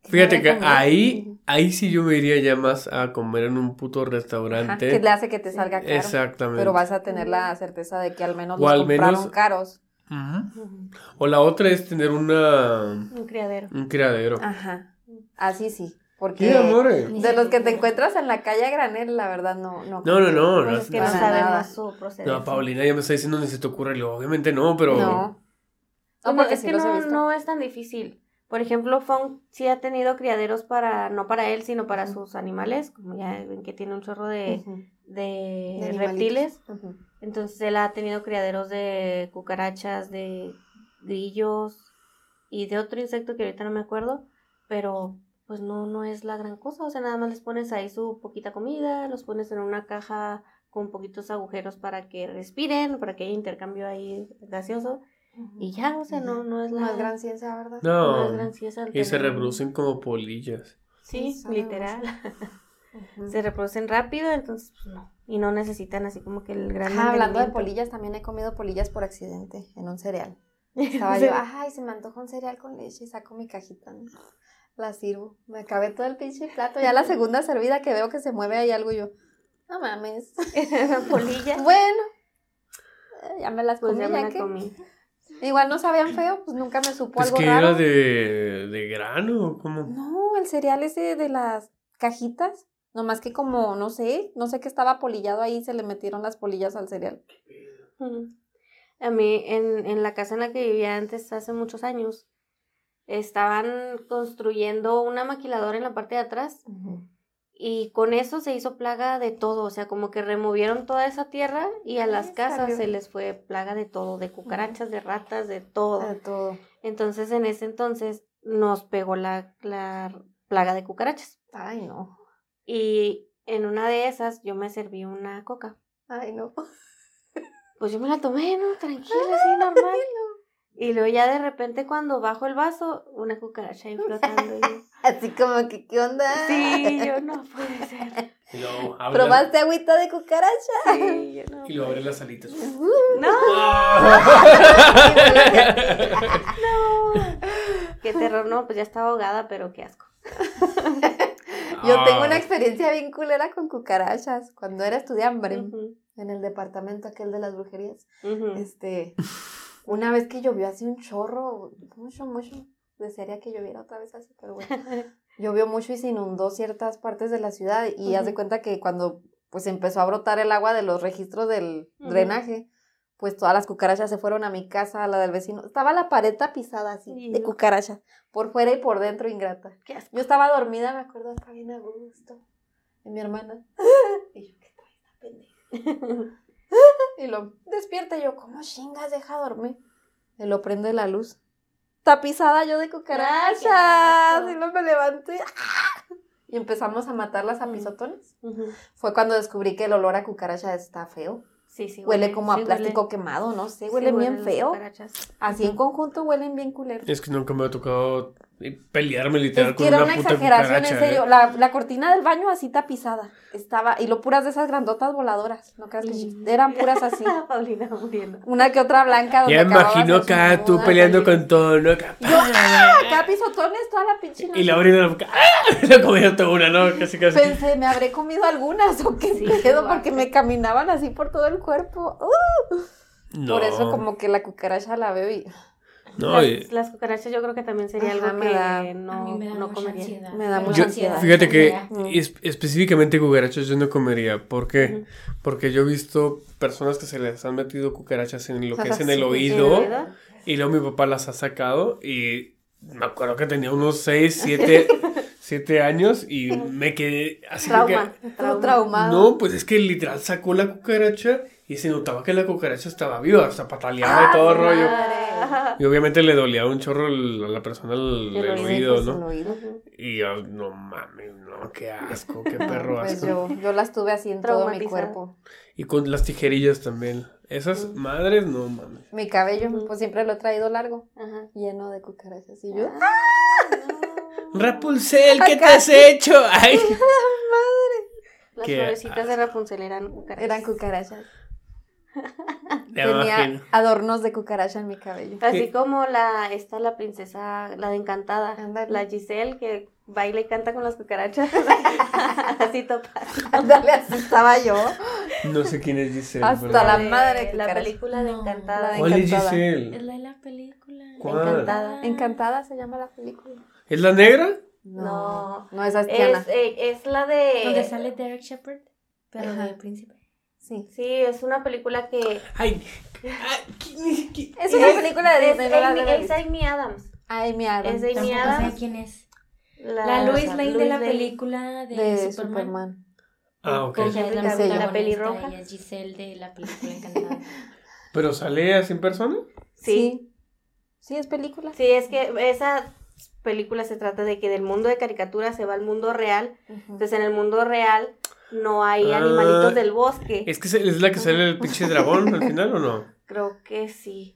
¿Qué Fíjate que ahí, ahí sí yo me iría ya más a comer en un puto Ajá, restaurante. que le hace que te salga caro. Exactamente. Pero vas a tener la certeza de que al menos O los al compraron menos- caros. Ujú. O la otra es tener una Un criadero. un criadero. Ajá. Así sí. Porque ¿Qué, amore? de los que te encuentras en la calle granel, la verdad no. No, No, no, no. Pues no, es que no sabemos su procedencia. No, Paulina ya me está diciendo ni se te ocurre. Obviamente no, pero. No. No, porque es sí que no, no es tan difícil. Por ejemplo, Fong sí ha tenido criaderos para, no para él, sino para sus animales, como ya ven que tiene un chorro de, de reptiles. Entonces él ha tenido criaderos de cucarachas, de grillos y de otro insecto que ahorita no me acuerdo, pero pues no, no es la gran cosa. O sea, nada más les pones ahí su poquita comida, los pones en una caja con poquitos agujeros para que respiren, para que haya intercambio ahí gaseoso. Y ya, o sea, no, no es la No es gran ciencia, ¿verdad? no es No. gran ciencia Y se reproducen como polillas. Sí, literal. Se reproducen rápido, entonces pues no. Y no necesitan así como que el gran Ajá, hablando de polillas, también he comido polillas por accidente en un cereal. Estaba yo, ay, se me antoja un cereal con leche y saco mi cajita. ¿no? La sirvo. Me acabé todo el pinche plato. Ya la segunda servida que veo que se mueve ahí algo y yo, no mames. Polilla. Bueno, ya me las Pues comí, ya me ya la que comí. Igual no sabían feo, pues nunca me supo Es algo que raro. era de, de grano, ¿o ¿cómo? No, el cereal ese de las cajitas. Nomás que como, no sé, no sé qué estaba polillado ahí, se le metieron las polillas al cereal. Ujú. A mí, en, en la casa en la que vivía antes, hace muchos años, estaban construyendo una maquiladora en la parte de atrás y con eso se hizo plaga de todo, o sea, como que removieron toda esa tierra y a las casas salió. se les fue plaga de todo, de cucarachas, de ratas, de todo. De todo. Entonces, en ese entonces nos pegó la, la plaga de cucarachas. Ay, no. Y en una de esas yo me serví una coca. Ay, no. Pues yo me la tomé, ¿no? Tranquila, así normal. Y luego ya de repente cuando bajo el vaso, una cucaracha ahí flotando. Y Así como que, ¿qué onda? sí, yo no puede ser. Y luego abre ¿Probaste agüita de cucaracha? Sí, yo no. Y luego abre las alitas. No, Ah. qué terror, no, pues ya estaba ahogada, pero qué asco. Yo tengo Ah. una experiencia bien culera con cucarachas. Cuando era estudiante en el departamento aquel de las brujerías, este, una vez que llovió así un chorro, mucho, mucho, desearía que lloviera otra vez así, pero bueno. Llovió mucho y se inundó ciertas partes de la ciudad y haz de cuenta que cuando pues empezó a brotar el agua de los registros del drenaje, pues todas las cucarachas se fueron a mi casa, a la del vecino. Estaba la pared tapizada así, de cucarachas, por fuera y por dentro, ingrata. Qué asco. Yo estaba dormida, me acuerdo, estaba bien a gusto. Y mi hermana. Y yo, ¿qué trae esta pendeja? Y lo despierta y yo, ¿cómo chingas deja dormir? Y lo prende la luz. Tapizada yo de cucarachas. Y luego me levanté. ¡ah! Y empezamos a matarlas a pisotones. Ujú. Fue cuando descubrí que el olor a cucaracha está feo. Sí, sí. Huele como a sí plástico huele- quemado, no sé, sí huelen bien feo. Así en conjunto huelen bien culeros. Es que nunca me ha tocado pelearme literal Es con que era una una puta exageración, cucaracha. en serio. ¿eh? La, la cortina del baño así tapizada. Estaba, y lo puras de esas grandotas voladoras. No creas que Mm. eran puras así. Paulina muriendo. Una que otra blanca. donde Ya imagino acá tú peleando con todo, ¿no? Acá, Yo, ¡ah! Acá pisotones toda la pinche Y la abriendo la boca. ¡Ah! La comía toda una, ¿no? Casi, casi. Pensé, me habré comido algunas o qué Sí, pedo, porque me caminaban así por todo el cuerpo. ¡Uh! No. Por eso como que la cucaracha la veo y No, las, y- las cucarachas yo creo que también sería Ajá, algo que da- no, me no comería. ansiedad. Me da Yo- mucha ansiedad. Fíjate que es- específicamente cucarachas yo no comería. ¿Por qué? Porque yo he visto personas que se les han metido cucarachas en lo que es en el oído. Y luego mi papá las ha sacado y me acuerdo que tenía unos 6, 7, siete años y me quedé así Trauma. que... Todo traumado. No, pues es que literal sacó la cucaracha y se notaba que la cucaracha estaba viva, hasta pataleaba y todo el rollo. Y obviamente le dolía un chorro el- a la persona el, El el oído, ¿no? Y yo, no mames, no, qué asco, qué perro Pues asco. yo, yo las tuve así en todo mi Traumatizada. cuerpo. Y con las tijerillas también. Esas madres, no mames. Mi cabello, Ujú. pues siempre lo he traído largo, Ajá. lleno de cucarachas. Y yo, Rapunzel, ¿qué te has hecho? Ay. Las Qué florecitas de Rapunzel eran cucarachas. eran cucarachas. Tenía adornos de cucaracha en mi cabello. Así ¿Qué? como la, esta la princesa, la de Encantada, la Giselle que baila y canta con las cucarachas. Así topas. Ándale, así estaba yo. No sé quién es Giselle. Hasta pero- la madre de La película de. Encantada. La de ¿Cuál es Encantada. Es Giselle? la de la película. ¿Cuál? Encantada. Encantada se llama la película. ¿Es la negra? No, No. no esa es Tiana. Es, eh, es la de... Donde sale Derek Shepard, pero Ajá. de príncipe. Sí. Sí, es una película que... Ay, ay, ¿quién- quién- Es una película de es Disney, la Amy, es haber Amy Adams. Es Amy Adams. sé quién es. La, La Lois Lane de la Lane. película de, de Superman. Superman. Ah, ok. Ella es la la protagonista, pelirroja. ella es Giselle de la película Encantada. ¿Pero sale así en persona? Sí. Sí, es película. Sí, es que esa película se trata de que del mundo de caricaturas se va al mundo real. Entonces en el mundo real no hay Ah. animalitos del bosque. ¿Es que es la que sale el pinche dragón al final o no? Creo que sí.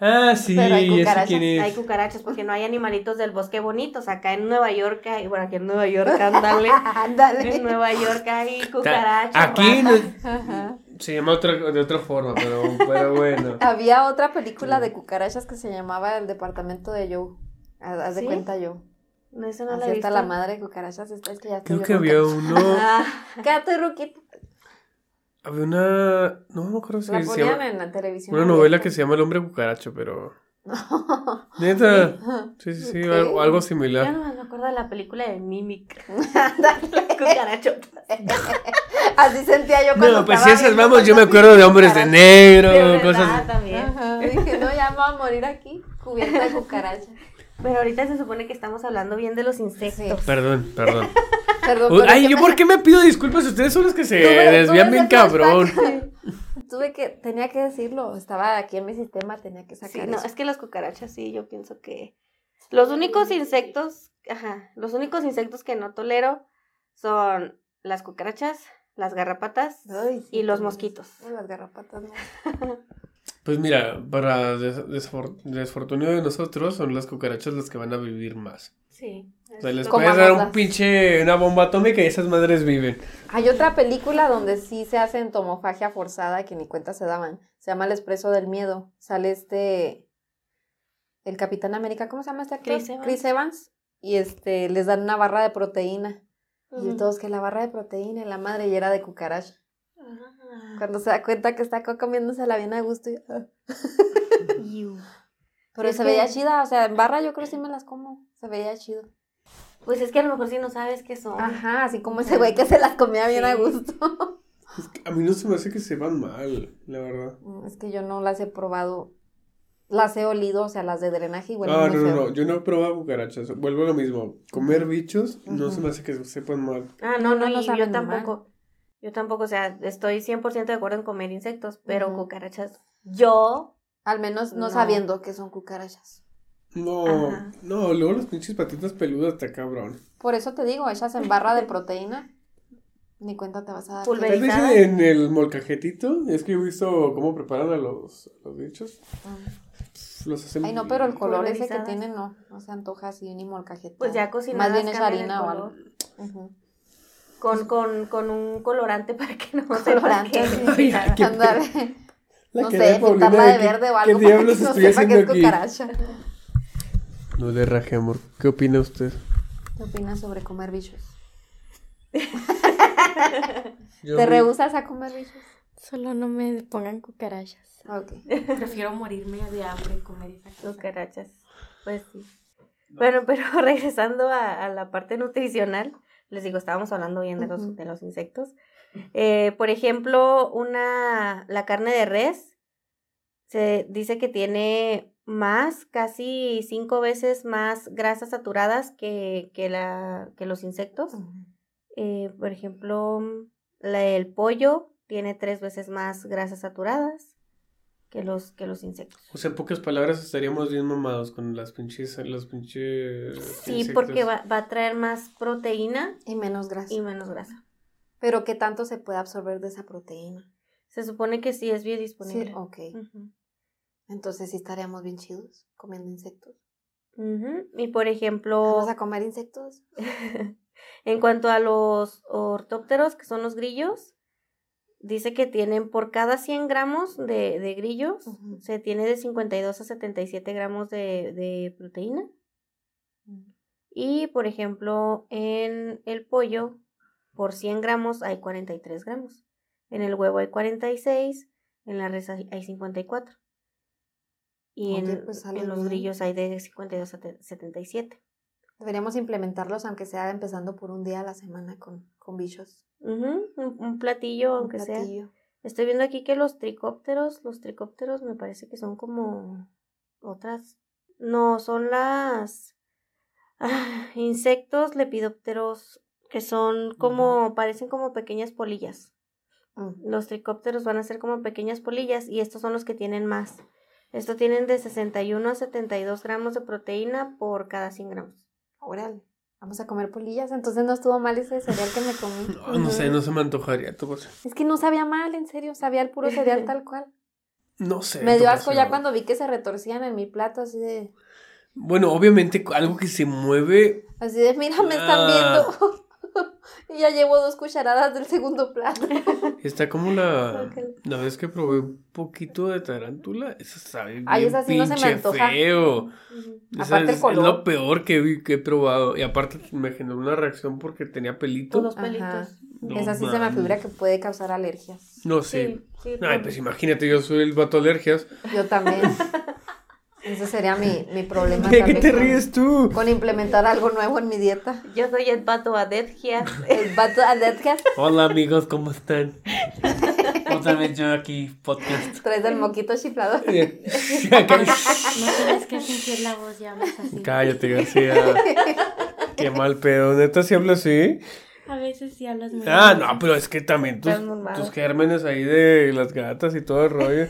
Ah, sí, Pero hay cucarachas, quién es. Hay cucarachas porque no hay animalitos del bosque bonitos. Acá en Nueva York hay, bueno, aquí en Nueva York, ándale. Ándale. en Nueva York hay cucarachas. Aquí no- se llama otra, de otra forma, pero, pero bueno. Había otra película de cucarachas que se llamaba El departamento de Joe. Haz de ¿Sí? cuenta yo. No, eso no Así la he está la madre de cucarachas. Esta es que ya estoy Creo que había uno. Ah, Quédate, Ruquita. Había una. No me acuerdo si La se ponían llama. en la televisión. Una novela que se llama El hombre cucaracho, pero. Neta. Sí, sí, sí, algo, algo yo similar. no me acuerdo de la película de Mimic. Cucaracho. Así sentía yo cuando No, pues si esas vamos, yo me acuerdo de hombres de negro, De verdad, cosas. también. Dije, no, ya me voy a morir aquí, cubierta de cucarachas. Pero ahorita se supone que estamos hablando bien de los insectos. Perdón, perdón. Perdón, Uy, Ay, ¿yo me- por qué me pido disculpas? Ustedes son los que se Tuve- desvían bien cabrón. Tuve que, tenía que decirlo, estaba aquí en mi sistema, tenía que Sí, sacar no, eso. es que las cucarachas sí, yo pienso que los únicos insectos, ajá, los únicos insectos que no tolero son las cucarachas, las garrapatas Ay, sí, y los no, mosquitos. no, las garrapatas no. Pues mira, para des- desfor- desfortunio de nosotros, son las cucarachas las que van a vivir más. Sí. O sea, les es- puedes dar un pinche, una bomba atómica y esas madres viven. Hay otra película donde sí se hace entomofagia forzada que ni cuenta se daban. Se llama El Expreso del Miedo. Sale este. El Capitán América, ¿cómo se llama este actor? Chris Evans. Chris Evans. Y este, les dan una barra de proteína. Y todos que la barra de proteína y la madre y era de cucaracha. Ah. Cuando se da cuenta que está co- comiéndosela bien a gusto. y- ah. Pero se que- veía chida, o sea, en barra yo creo que sí me las como. Se veía chido. Pues es que a lo mejor si no sabes qué son. Ajá, así como ese güey que se las comía bien a Sí. gusto. Es que a mí no se me hace que sepan mal, la verdad. Mm, Es que yo no las he probado. Las he olido, o sea, las de drenaje y huelen Ah, no, no, no, yo no he probado cucarachas. Vuelvo a lo mismo. Comer bichos no se me hace que sepan mal. Ah, no, no, No, no y saben yo mal. Yo tampoco, o sea, estoy 100% de acuerdo en comer insectos, pero cucarachas, yo, Al menos no, No. sabiendo que son cucarachas. No, Ajá. no, luego las pinches patitas peludas está cabrón. Por eso te digo, hechas en barra de proteína. Ni cuenta te vas a dar. Pulverizada. en el molcajetito, es que he visto cómo preparan a los, a los bichos. Mm. Los hacen Ay, no, pero el color ese que Pulverizadas. tiene no, no se antoja así ni molcajeta. pues ya Más cocinadas bien es harina o algo. Ujú. Con, con, con un colorante para que no Colorante, que sí. La no sé, pintarla de de verde o ¿Qué algo para que no sepa que es aquí? cucaracha. No le raje, amor. ¿Qué opina usted? ¿Qué opinas sobre comer bichos? ¿Te vi- rehusas a comer bichos? Solo no me pongan cucarachas. Ok. Prefiero morirme de hambre y comer esa cosa. cucarachas. Pues sí. Bueno, pero regresando a, a la parte nutricional, les digo, estábamos hablando bien de los, de los insectos. Eh, por ejemplo, una, la carne de res se dice que tiene más, casi cinco veces más grasas saturadas que, que, la, que los insectos. Eh, por ejemplo, la, el pollo tiene tres veces más grasas saturadas que los, que los insectos. O sea, en pocas palabras estaríamos bien mamados con las pinches, los pinches Sí, insectos. porque va, va a traer más proteína Y menos grasa. y menos grasa. Pero ¿qué tanto se puede absorber de esa proteína? Se supone que sí es biodisponible. Sí, ok. Entonces sí estaríamos bien chidos comiendo insectos. Y por ejemplo, Vamos a comer insectos. en cuanto a los ortópteros, que son los grillos, dice que tienen por cada 100 gramos de, de grillos, se tiene de 52 a 77 gramos de, de proteína. Y por ejemplo, en el pollo, por 100 gramos hay 43 gramos. En el huevo hay 46, en la res hay hay 54. Y Oye, en, pues, en los grillos hay de 52 a te- 77. Deberíamos implementarlos, aunque sea empezando por un día a la semana con, con bichos. Un, un platillo, Un aunque sea. Estoy viendo aquí que los tricópteros, los tricópteros me parece que son como otras. No, son las ah, insectos lepidópteros que son como, parecen como pequeñas polillas. Mm. Los tricópteros van a ser como pequeñas polillas y estos son los que tienen más. Estos tienen de 61 a 72 gramos de proteína por cada 100 gramos. Órale. Vamos a comer polillas. Entonces no estuvo mal ese cereal que me comí. No, no sé, no se me antojaría. tú, pues, Es que no sabía mal, en serio. Sabía el puro cereal tal cual. No sé. Me dio asco ya cuando vi que se retorcían en mi plato, así de. Bueno, obviamente algo que se mueve. Así de, mira, me están Ah. viendo. y ya llevo dos cucharadas del segundo plato. Está como la, Ok. la vez que probé un poquito de tarántula. Esa sabe bien Ay, esa sí no se me pinche antoja. feo. Esa Aparte el es, lo peor que, vi- que he probado. Y aparte me generó una reacción porque tenía pelito. Ajá. pelitos. No Esa sí se me figura que puede causar alergias. No sé. sí, Ay, por- pues imagínate, yo soy el vato alergias. Yo también. Ese sería mi, mi problema. ¿De qué te con- ríes tú? Con implementar algo nuevo en mi dieta. Yo soy el pato adetgia. El vato alergias. Hola amigos, ¿cómo están? Otra vez yo aquí, podcast. Traes el moquito chiflador. No tienes que fingir la voz, ya hablas así. Cállate, García. Qué mal pedo. ¿Neta si hablas así? A veces sí hablas muy Ah, no, pero es que también tus, tus gérmenes ahí de las gatas y todo el rollo.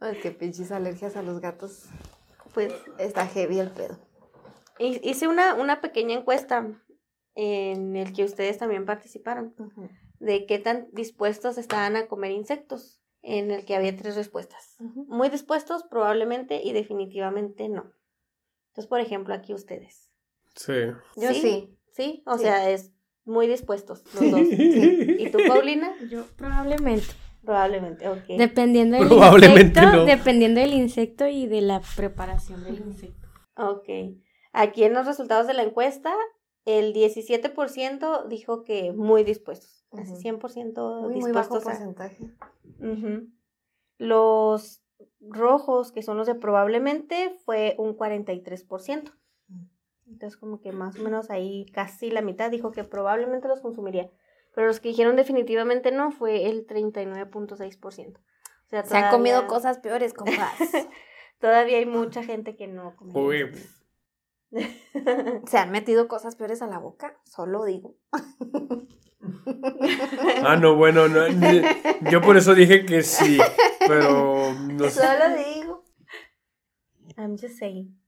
Ay, qué pinches alergias a los gatos. Pues Está heavy el pedo. hi- hice una, una pequeña encuesta en el que ustedes también participaron de qué tan dispuestos estaban a comer insectos, en el que había tres respuestas. Muy dispuestos, probablemente, y definitivamente no. Entonces, por ejemplo, aquí ustedes. Sí. Yo sí. ¿Sí? O Sí. sea, es muy dispuestos los dos. ¿Y tú, Paulina? Yo probablemente. Probablemente, ok. Dependiendo del Probablemente insecto, no. dependiendo del insecto y de la preparación del insecto. Ok. Aquí en los resultados de la encuesta, el 17% dijo que muy dispuestos. Casi Ujú. 100% Muy, muy bajo dispuestos a... porcentaje. Los rojos, que son los de probablemente, fue un 43%. Entonces, como que más o menos ahí casi la mitad dijo que probablemente los consumiría. Pero los que dijeron definitivamente no fue el 39.6%. O sea, Se han comido todavía- cosas peores, compas. Todavía hay mucha gente que no come. Uy. Se han metido cosas peores a la boca, solo digo. Ah, no, bueno, no, ni- yo por eso dije que sí, pero no sé. Solo digo. I'm just saying.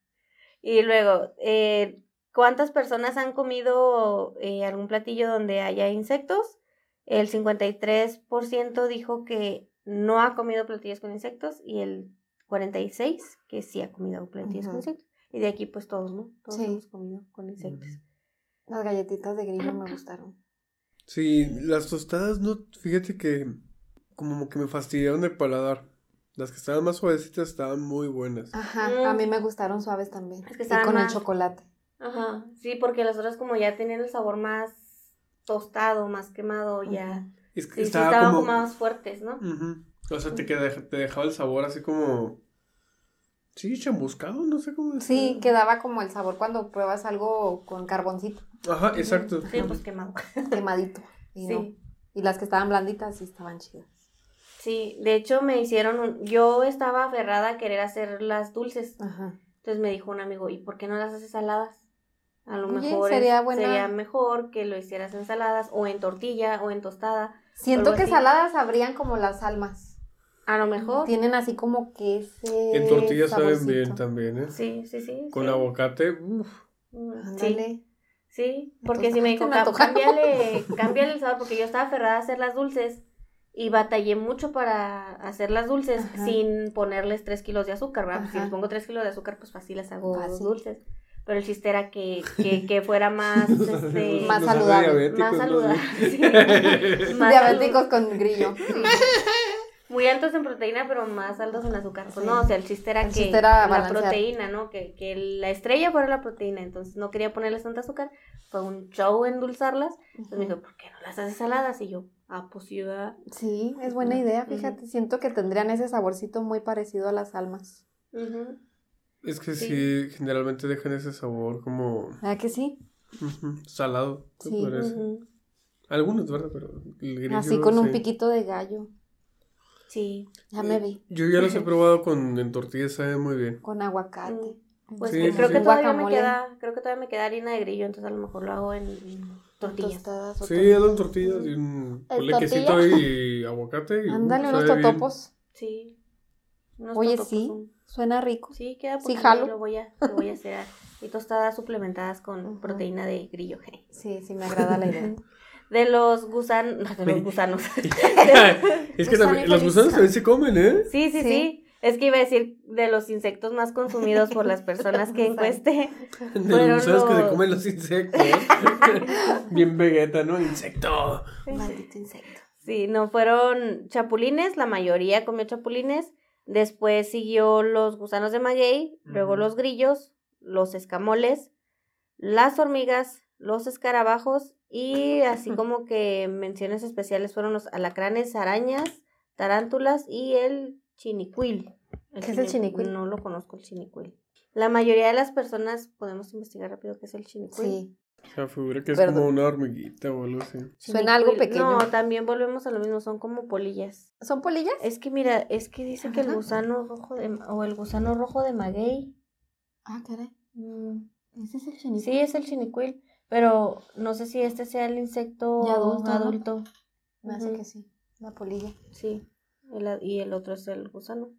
Y luego, eh, ¿cuántas personas han comido eh, algún platillo donde haya insectos? El 53% dijo que no ha comido platillos con insectos y el 46% que sí ha comido platillos con insectos. Y de aquí pues todos, ¿no? Todos Sí. hemos comido con insectos. Las galletitas de grillo me gustaron. Sí, las tostadas no, fíjate que como que me fastidiaron el paladar. Las que estaban más suavecitas estaban muy buenas. Ajá, Mm. a mí me gustaron suaves también. Es que y con más- el chocolate. Ajá, sí, porque las otras como ya tenían el sabor más tostado, más quemado, ya. Es que Sí, sí estaba estaban como... más fuertes, ¿no? Ujú. O sea, te, queda- te dejaba el sabor así como... Sí, chambuscado, no sé cómo Sí, decirlo. quedaba como el sabor cuando pruebas algo con carboncito, Ajá, exacto. Sí, pues quemado. quemadito. Y, no. Sí. y las que estaban blanditas sí estaban chidas. Sí, de hecho me hicieron un... Yo estaba aferrada a querer hacer las dulces. Ajá. Entonces me dijo un amigo, ¿y por qué no las haces saladas? A lo Oye, mejor sería buena- sería mejor que lo hicieras en saladas o en tortilla o en tostada. Siento que así. saladas habrían como las almas. A lo mejor. Tienen así como que ese. En tortillas saben bien también, ¿eh? Sí, sí, sí. Con sí. aguacate, uff. Mm, Sí, sí, porque si me dijo, me cámbiale, cámbiale el sabor, porque yo estaba aferrada a hacer las dulces y batallé mucho para hacer las dulces Ajá. sin ponerles 3 kilos de azúcar, ¿verdad? Pues Si les pongo 3 kilos de azúcar, pues fácil las hago Fácil. dulces. Pero el chiste era que, que, que fuera más, este, Más saludable, más saludable. Sí. sí. Más Diabéticos salud- con grillo. sí. Muy altos en proteína, pero más altos en azúcar. Pues Sí. no, o sea, el chiste era El que chiste era la balancear. proteína, ¿no? Que, que la estrella fuera la proteína. Entonces no quería ponerles tanta azúcar. Fue un show endulzarlas. Entonces me dijo, ¿por qué no las haces saladas? Y yo, ah, pues sí, ¿verdad? Sí, es buena idea, fíjate. Siento que tendrían ese saborcito muy parecido a las almas. Ujú. Es que Sí. sí. generalmente dejan ese sabor como ¿Verdad que sí? salado. Sí. Ujú. Algunos, ¿verdad? Pero el grillo, Así con un piquito de gallo. Sí. Ya me vi. Yo ya los he probado con en tortillas, sabe muy bien. Con aguacate. Pues Sí, creo sí. que todavía me queda, creo que todavía me queda harina de grillo, entonces a lo mejor lo hago en, en tortillas. Tostadas Sí, hazlo en tortillas y un ¿En ponle quesito tortilla? y aguacate. Y, Ándale, uh, unos bien. totopos. Sí. Unos Oye, totopos sí. son- Suena rico. Sí, queda Sí, poquito, jalo. Lo voy a, lo voy a hacer. Y tostadas suplementadas con proteína de grillo. Sí, sí, me agrada la idea. De los gusanos, de los gusanos. es que Gusano los gusanos también se comen, ¿eh? Sí, sí, Sí. sí. Es que iba a decir de los insectos más consumidos por las personas que Gusano. encueste. De Fueron los gusanos que se comen los insectos. bien vegeta, ¿no? Insecto. Maldito insecto. Sí, no fueron chapulines, la mayoría comió chapulines. Después siguió los gusanos de maguey, luego los grillos, los escamoles, las hormigas, los escarabajos y así como que menciones especiales fueron los alacranes, arañas, tarántulas y el chinicuil. ¿Qué es el chinicuil? No lo conozco el chinicuil. La mayoría de las personas, podemos investigar rápido qué es el chinicuil. Sí. Se figura que es Perdón. como una hormiguita o algo así. Suena algo pequeño. No, también volvemos a lo mismo, son como polillas. ¿Son polillas? Es que mira, es que dice que el gusano rojo de o el gusano rojo de maguey. Ah, caray. mm, Ese es el chinicuil. Sí, es el chinicuil, pero no sé si este sea el insecto Ya adulto, adulto. Me hace que sí. La polilla. Sí. el y el otro es el gusano.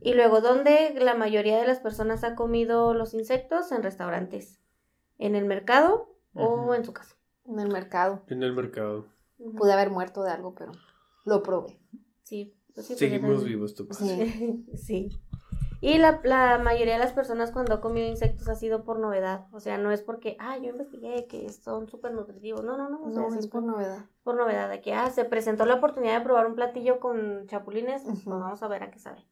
Y luego, ¿dónde la mayoría de las personas ha comido los insectos? En restaurantes. En el mercado o en su casa. En el mercado. En el mercado. Pude haber muerto de algo, pero lo probé. Sí. pues sí, Seguimos vivos, tú. Sí. sí. Y la, la mayoría de las personas cuando ha comido insectos ha sido por novedad. O sea, no es porque, ah, yo investigué que son súper nutritivos. No, no, no. O sea, No, es por novedad. por novedad. De que, ah, se presentó la oportunidad de probar un platillo con chapulines. Pues Ujú. vamos a ver a qué sabe.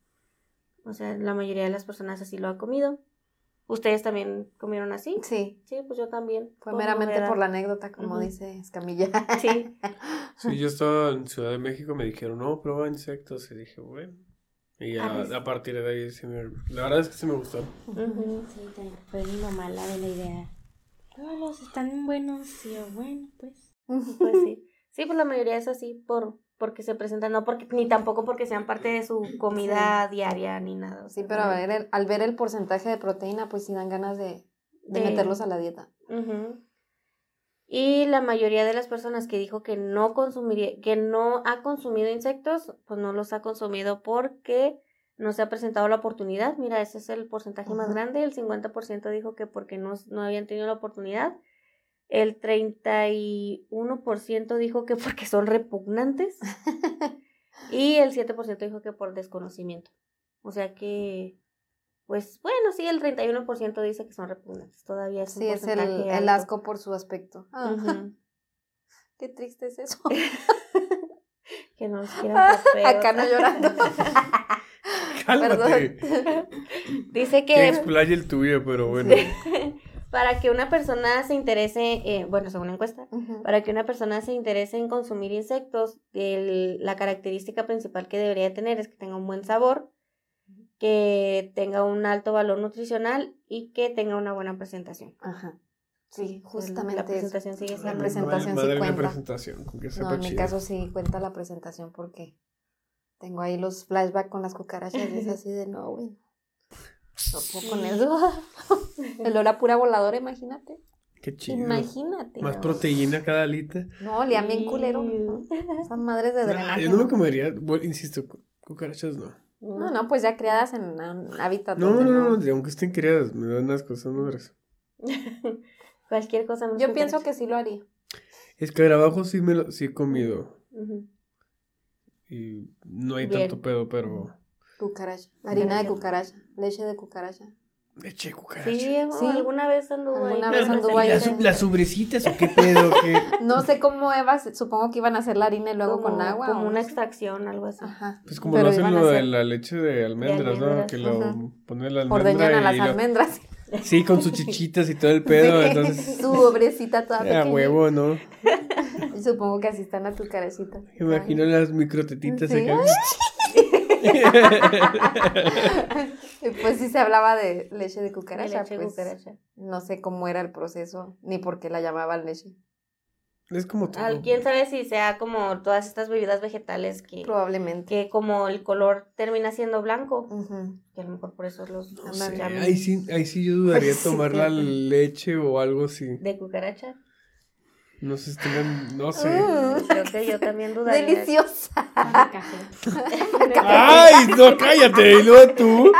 O sea, la mayoría de las personas así lo ha comido. ¿Ustedes también comieron así? Sí. Sí, pues yo también. Fue meramente por la anécdota, como dice Escamilla. Sí. Sí, yo estaba en Ciudad de México, me dijeron, no, prueba insectos. Y dije, bueno. Y ya, sí. a partir de ahí, sí me, la verdad es que sí me gustaron. Ujú. Sí, también fue mi mamá la de la idea. Todos están buenos. Y yo, bueno, pues. Pues sí. Sí, pues la mayoría es así por porque se presentan, no porque ni tampoco porque sean parte de su comida diaria ni nada. o Sí, pero a ver, el- al ver el porcentaje de proteína, pues sí dan ganas de, de De- meterlos a la dieta. Ujú. Y la mayoría de las personas que dijo que no consumiría, que no ha consumido insectos, pues no los ha consumido porque no se ha presentado la oportunidad. Mira, ese es el porcentaje más grande. El 50% dijo que porque no, no habían tenido la oportunidad. El 31% dijo que porque son repugnantes. y el 7% dijo que por desconocimiento. O sea que, pues bueno, sí, el 31% dice que son repugnantes. Todavía es un Sí, es el, asco por su aspecto. Ah. Qué triste es eso. Que no los quieran feos. Acá no llorando. Cálmate. Dice Que que explaye el tuyo, pero bueno. Para que una persona se interese, eh, bueno, según la encuesta, para que una persona se interese en consumir insectos, el- la característica principal que debería tener es que tenga un buen sabor, que tenga un alto valor nutricional y que tenga una buena presentación. Ajá. Sí, La justamente eso. presentación sigue La siendo. presentación sí cuenta. presentación, con que sepa No, en mi caso sí cuenta la presentación porque tengo ahí los flashbacks con las cucarachas y es así de no, güey. No puedo con eso. El olor a pura voladora, imagínate. Qué chido. Imagínate. Más no. proteína cada alita. No, olían bien culero. Iu. Son madres de Nah, drenaje. yo no me ¿no? comería, bueno, insisto, cu- cucarachas no. No, no, pues ya criadas en un hábitat. No, no, donde no, no, aunque estén criadas, me dan asco esas madres. Cualquier cosa. Yo pienso que sí lo haría. Escarabajo sí me lo, sí he comido. Y no hay Bien. tanto pedo, pero. Cucaracha. Harina de cucaracha. Leche de cucaracha. Leche de cucaracha. Sí, Sí. alguna vez anduvo ahí. Vez anduvo ahí. ¿Las, las sobrecitas o qué pedo? ¿Qué? No sé cómo Eva, supongo que iban a hacer la harina y luego Como- con agua. Como una extracción, algo así. Ajá. Pues como Pero lo hacen a lo de la leche de almendras, ¿no? almendras, Que lo ajá. ponen la almendra Ordeñan a las lo- almendras. Sí, con sus chichitas y todo el pedo, Sí, entonces... Su obrecita toda A pequeña. huevo, ¿no? Supongo que así están las cucarachitas. Me Imagino las microtetitas Sí. acá. Pues sí se hablaba de leche de cucaracha. leche pues, cucaracha. No sé cómo era el proceso, ni por qué la llamaban leche. Es como todo. ¿Quién sabe si sea como todas estas bebidas vegetales que, Probablemente. que como el color termina siendo blanco, Ujú. que a lo mejor por eso los No sé, ahí sí, ahí sí yo dudaría tomar la leche o algo así. de cucaracha. No sé si tengan, no sé. Mm, Creo que yo también dudaría. deliciosa. ¡Ay, no, cállate! ¿Y luego tú?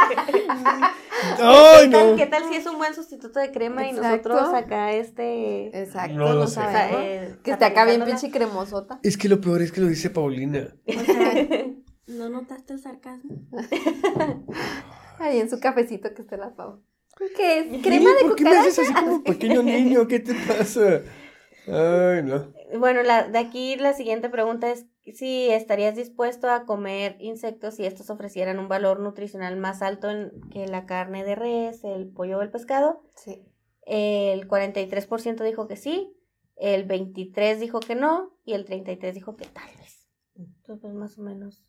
¡Ay, ¿Qué tal, no! qué tal si es un buen sustituto de crema Exacto. y nosotros acá este... Exacto, No no, lo sé. o sea, sabemos. eh, que esté acá bien pinche cremosota. Es que lo peor es que lo dice Paulina. O sea, ¿no notaste el sarcasmo? Ahí en su cafecito que esté la pavo. ¿Qué es? ¿Crema de ¿Por qué me haces así como pequeño niño? ¿Qué te pasa? Ay, no. Bueno, la, de aquí la siguiente pregunta es si estarías dispuesto a comer insectos si estos ofrecieran un valor nutricional más alto en- que la carne de res, el pollo o el pescado. Sí. El 43% dijo que sí, el 23% dijo que no y el 33% dijo que tal vez. Entonces, pues más o menos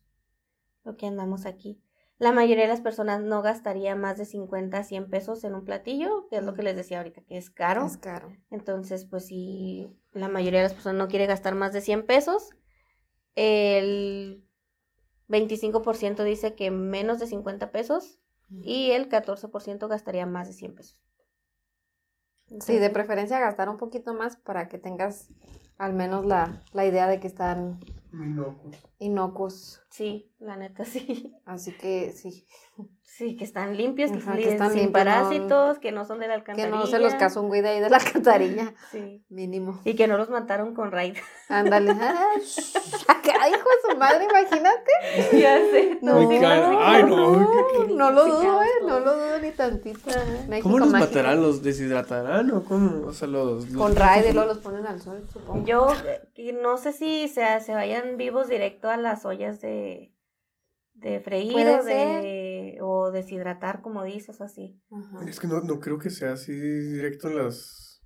lo que andamos aquí. La mayoría de las personas no gastaría más de 50 a 100 pesos en un platillo, que es lo que les decía ahorita, que es caro. Es caro. Entonces, pues si la mayoría de las personas no quiere gastar más de 100 pesos, el 25% dice que menos de 50 pesos y el 14% gastaría más de 100 pesos. Sí, de preferencia gastar un poquito más para que tengas al menos la, la idea de que están inocuos. Sí, la neta sí. Así que sí, Sí, que están limpios, que, Ajá, que están sin limpios, no- parásitos, que no son de la que alcantarilla. no se los casó un güey de ahí de la alcantarilla. Sí. Mínimo. Y que no los mataron con raid. Ándale. Acá, hijo de su madre, imagínate. ya sé. No, Muy caro. Ay, no. No lo dudo, eh. No lo dudo ni tantito. México ¿Cómo los mágico. matarán? ¿Los deshidratarán o cómo? O sea, los... los- Con raid y luego los ponen al sol, supongo. Yo eh, que no sé si se, se vayan vivos directo a las ollas de, de freír o, de, o deshidratar, como dices, así. Ajá. Es que no, no creo que sea así directo en las...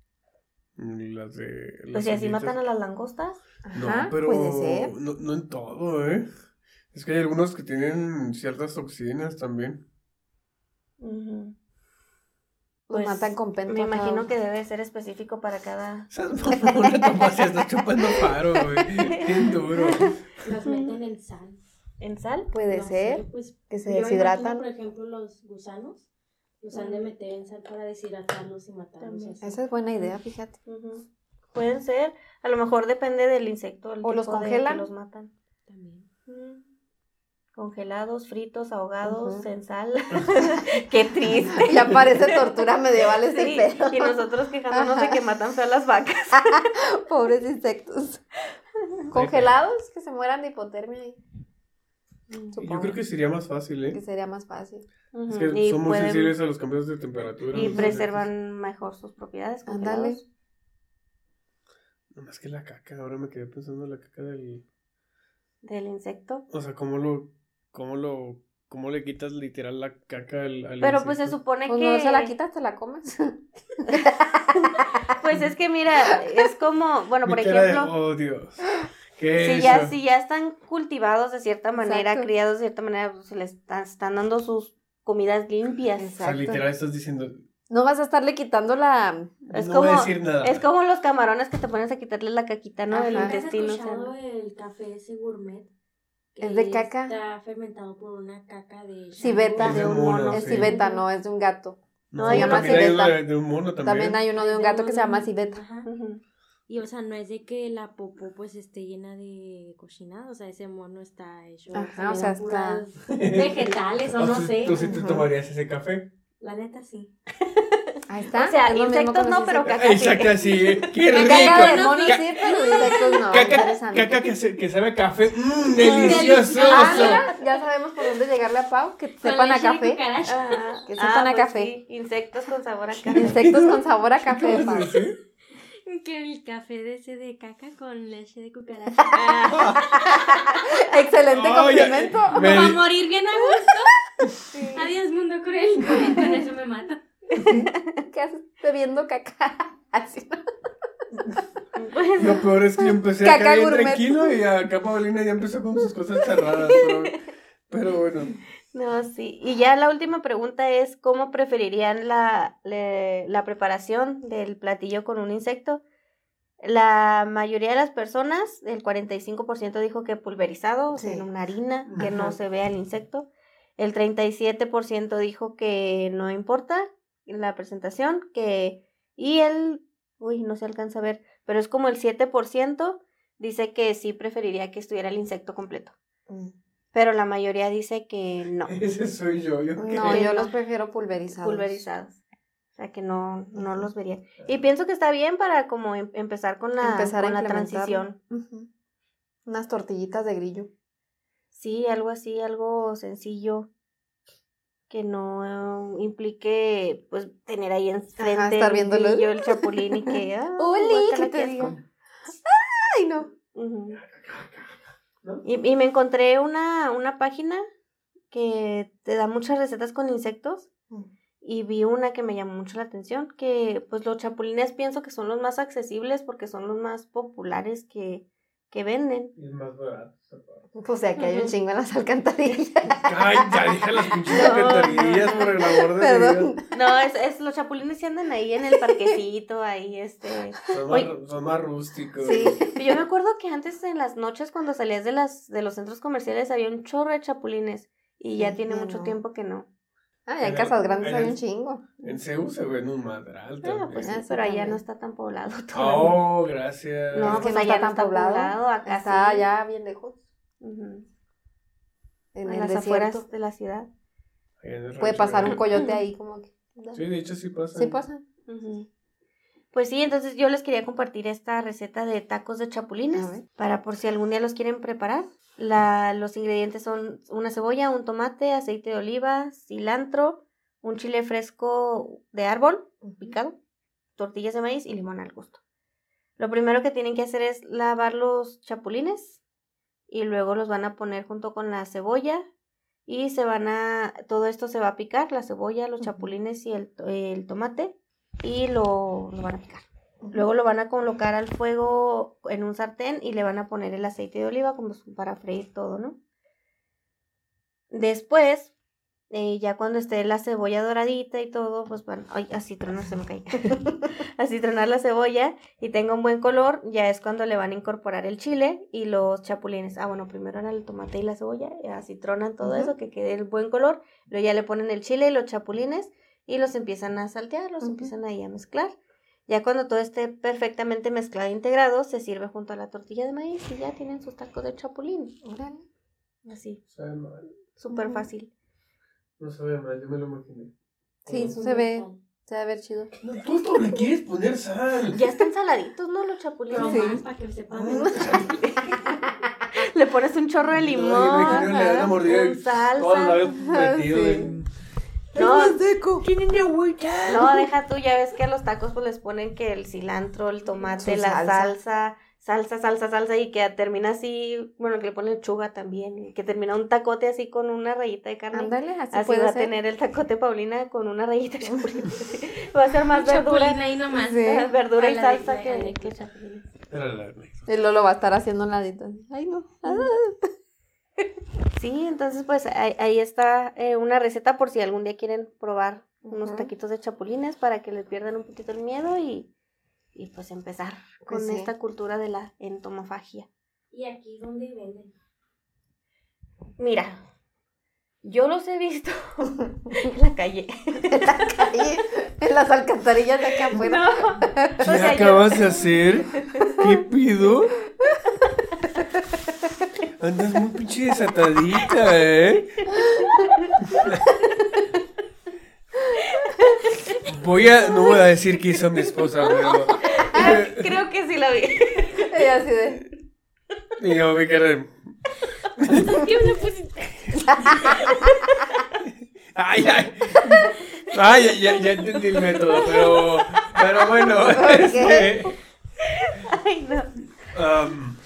en Las de... Pues las si así matan a las langostas. No, Ajá, pero puede ser. No, no en todo, ¿eh? Es que hay algunos que tienen ciertas toxinas también. Pues, matan con pento. Me imagino que debe ser específico para cada... O sea, no, no, Tomás, ya está chupando paro, güey. Bien duro. Los meten en sal. ¿En sal? Puede No ser pues, que se deshidratan. imagino, por ejemplo, los gusanos. Los han de meter en sal para deshidratarlos y matarlos. Así. Esa es buena idea, fíjate. Ujú. Pueden ser. A lo mejor depende del insecto. el O los tipo de que congelan. los matan. También. Mm. Congelados, fritos, ahogados, Ujú. en sal. Qué triste. Ya parece tortura medieval ese Sí, pedo. y nosotros quejándonos de que matan feo a las vacas. Pobres insectos. Congelados, que se mueran de hipotermia. ahí. Yo creo que sería más fácil, que ¿eh? sería más fácil. Es que y son muy pueden- sensibles a los cambios de temperatura. Y preservan mejor sus propiedades. Ándale. congelados. insectos. Nomás que la caca, ahora me quedé pensando en la caca del... Del insecto. O sea, ¿cómo lo... cómo lo... cómo le quitas literal la caca al, al Pero pues se supone Pues que. no se la quitas, te la comes. Pues es que mira, es como, bueno, Mi por cara de, ejemplo, oh, Dios. ¿Qué si es ya, eso? si ya están cultivados de cierta manera, Exacto. criados de cierta manera, pues, se les está- están dando sus comidas limpias. O sea, literal estás diciendo, No vas a estarle quitando la. Es no como, voy a decir nada. es como los camarones que te pones a quitarle la caquita, ¿no? Del Ajá. ¿Has intestino. o sea, escuchado ¿no? el café ese gourmet? Que ¿Es de caca? Está fermentado por una caca de... Civeta. de un mono. Es sí. civeta, no, es de un gato. No, se llama también hay civeta. uno de, un mono también. También hay uno de un gato que se llama civeta. Ajá. Y o sea, no es de que la popó pues esté llena de cochinado, o sea, ese mono está hecho Ajá, o sea, puras vegetales o no ¿tú- sé. ¿Tú sí te tomarías ese café? La neta sí. Ahí está. O sea, es insectos no, pero caca. Exacto, sí. ¡Qué rico! Caca de mono sí, pero insectos no. Caca, caca que, se- que sabe a café. ¡Mmm, delicioso! Ah, mira, ya sabemos por dónde llegarle a Pau, que Con sepan a café. Ah, Que sepan a pues café. sí, insectos con sabor a café. Insectos con sabor a café, ¿Cómo Pau. Que el café de ese de caca con leche de cucaracha. Excelente Ay, ya- complemento. me- Va a morir bien a gusto. Adiós, mundo cruel. Con eso me mata. ¿Qué haces bebiendo caca? Así. Pues, Lo peor es que yo empecé Caca acá bien tranquilo y acá Paulina ya empezó con sus cosas cerradas. Pero, pero bueno. No, sí. Y ya la última pregunta es, ¿cómo preferirían la, le- la preparación del platillo con un insecto? La mayoría de las personas, el 45% dijo que pulverizado, o sea, en una harina, que no se vea el insecto. El 37% dijo que no importa la presentación, que... Y el... Uy, no se alcanza a ver, pero es como el 7% dice que sí preferiría que estuviera el insecto completo. Pero la mayoría dice que no, Ese soy yo. No, yo los prefiero pulverizados. pulverizados. O sea que no, no los vería. Y pienso que está bien para como em- empezar con la, Empezar a con la transición. Unas tortillitas de grillo. Sí, algo así, algo sencillo que no eh, implique pues tener ahí enfrente estar el viéndolo. grillo, el chapulín y que ah, guácala, que te asco. Ay. ¿No? Y, y me encontré una, una página que te da muchas recetas con insectos Mm. y vi una que me llamó mucho la atención, que pues los chapulines pienso que son los más accesibles porque son los más populares que, que venden. Y es más barato. Pues de aquí hay un chingo en las alcantarillas. Ay, ya deja las pinches alcantarillas por el amor de Perdón. Dios. No, es, es los chapulines que andan ahí en el parquecito, ahí este... Son más, son más rústicos. Sí, yo me acuerdo que antes en las noches cuando salías de las de los centros comerciales había un chorro de chapulines y ya Sí, tiene mucho no. tiempo que no. Ah, ya en En casas grandes en hay un chingo. En Ceú se ven un madral Ah, también. pues sí, Ah, sí, pero allá también. no está tan poblado todavía. Oh, gracias. No, Es que pues no allá está no tan está poblado. poblado, acá Está sí. ya bien lejos. En En el las desierto. afueras de la ciudad. Ahí en el Puede pasar un coyote ahí como que. Sí, de hecho sí pasa. Sí pasa. Ujú. Pues sí, entonces yo les quería compartir esta receta de tacos de chapulines para por si algún día los quieren preparar. La, los ingredientes son una cebolla, un tomate, aceite de oliva, cilantro, un chile fresco de árbol picado, tortillas de maíz y limón al gusto. Lo primero que tienen que hacer es lavar los chapulines y luego los van a poner junto con la cebolla y se van a, todo esto se va a picar, la cebolla, los chapulines y el, el tomate y lo, lo van a picar. Luego lo van a colocar al fuego en un sartén y le van a poner el aceite de oliva como para freír todo, ¿no? Después, eh, ya cuando esté la cebolla doradita y todo, pues van, ay, así tronar se me cae. así tronar la cebolla y tenga un buen color, ya es cuando le van a incorporar el chile y los chapulines. Ah, bueno, primero era el tomate y la cebolla, y así tronan todo eso, que quede el buen color. Luego ya le ponen el chile y los chapulines y los empiezan a saltear, los empiezan ahí a mezclar. Ya cuando todo esté perfectamente mezclado e integrado, se sirve junto a la tortilla de maíz y ya tienen sus tacos de chapulín. Órale. Así, Sabe mal. súper fácil. No sabe mal, yo me lo imaginé. Sí, se ve. Se va a ver chido. No, tú todo le quieres poner sal. Ya están saladitos, ¿no? Los chapulines. Pero Sí. más para que sepan. Le pones un chorro de limón, imagino, le da una mordida con salsa. Todos la vez metido Sí. en... No, seco. ¿Tienen agüita? no, deja tú, ya ves que a los tacos pues les ponen que el cilantro, el tomate, Su la salsa. salsa. salsa, salsa, salsa, y que termina así, bueno, que le ponen lechuga también, y que termina un tacote así con una rayita de carne. Ándale, así, Así puede va a tener el tacote Paulina con una rayita de chapulín. va a ser más verdura, Chapulín ahí nomás. Sí. más verdura y la salsa la que. Y Lolo va a estar haciendo un ladito. Ay, no. Ah. Sí, entonces pues ahí, ahí está eh, una receta por si algún día quieren probar unos taquitos de chapulines para que les pierdan un poquito el miedo y, y pues empezar con Pues sí. esta cultura de la entomofagia. ¿Y aquí dónde venden? Mira, yo los he visto en la calle. En la calle, en las alcantarillas de aquí afuera. No, ¿Qué o sea, yo- acabas de hacer? ¿Qué pido? Andas muy pinche desatadita, ¿eh? Voy a... No voy a decir que hizo mi esposa, pero... creo que sí la vi. Ella así de. Y yo me quedé... Ay, ay. Ay, ya, ya, ya entendí el método, pero... Pero bueno, este... Ay, no. um,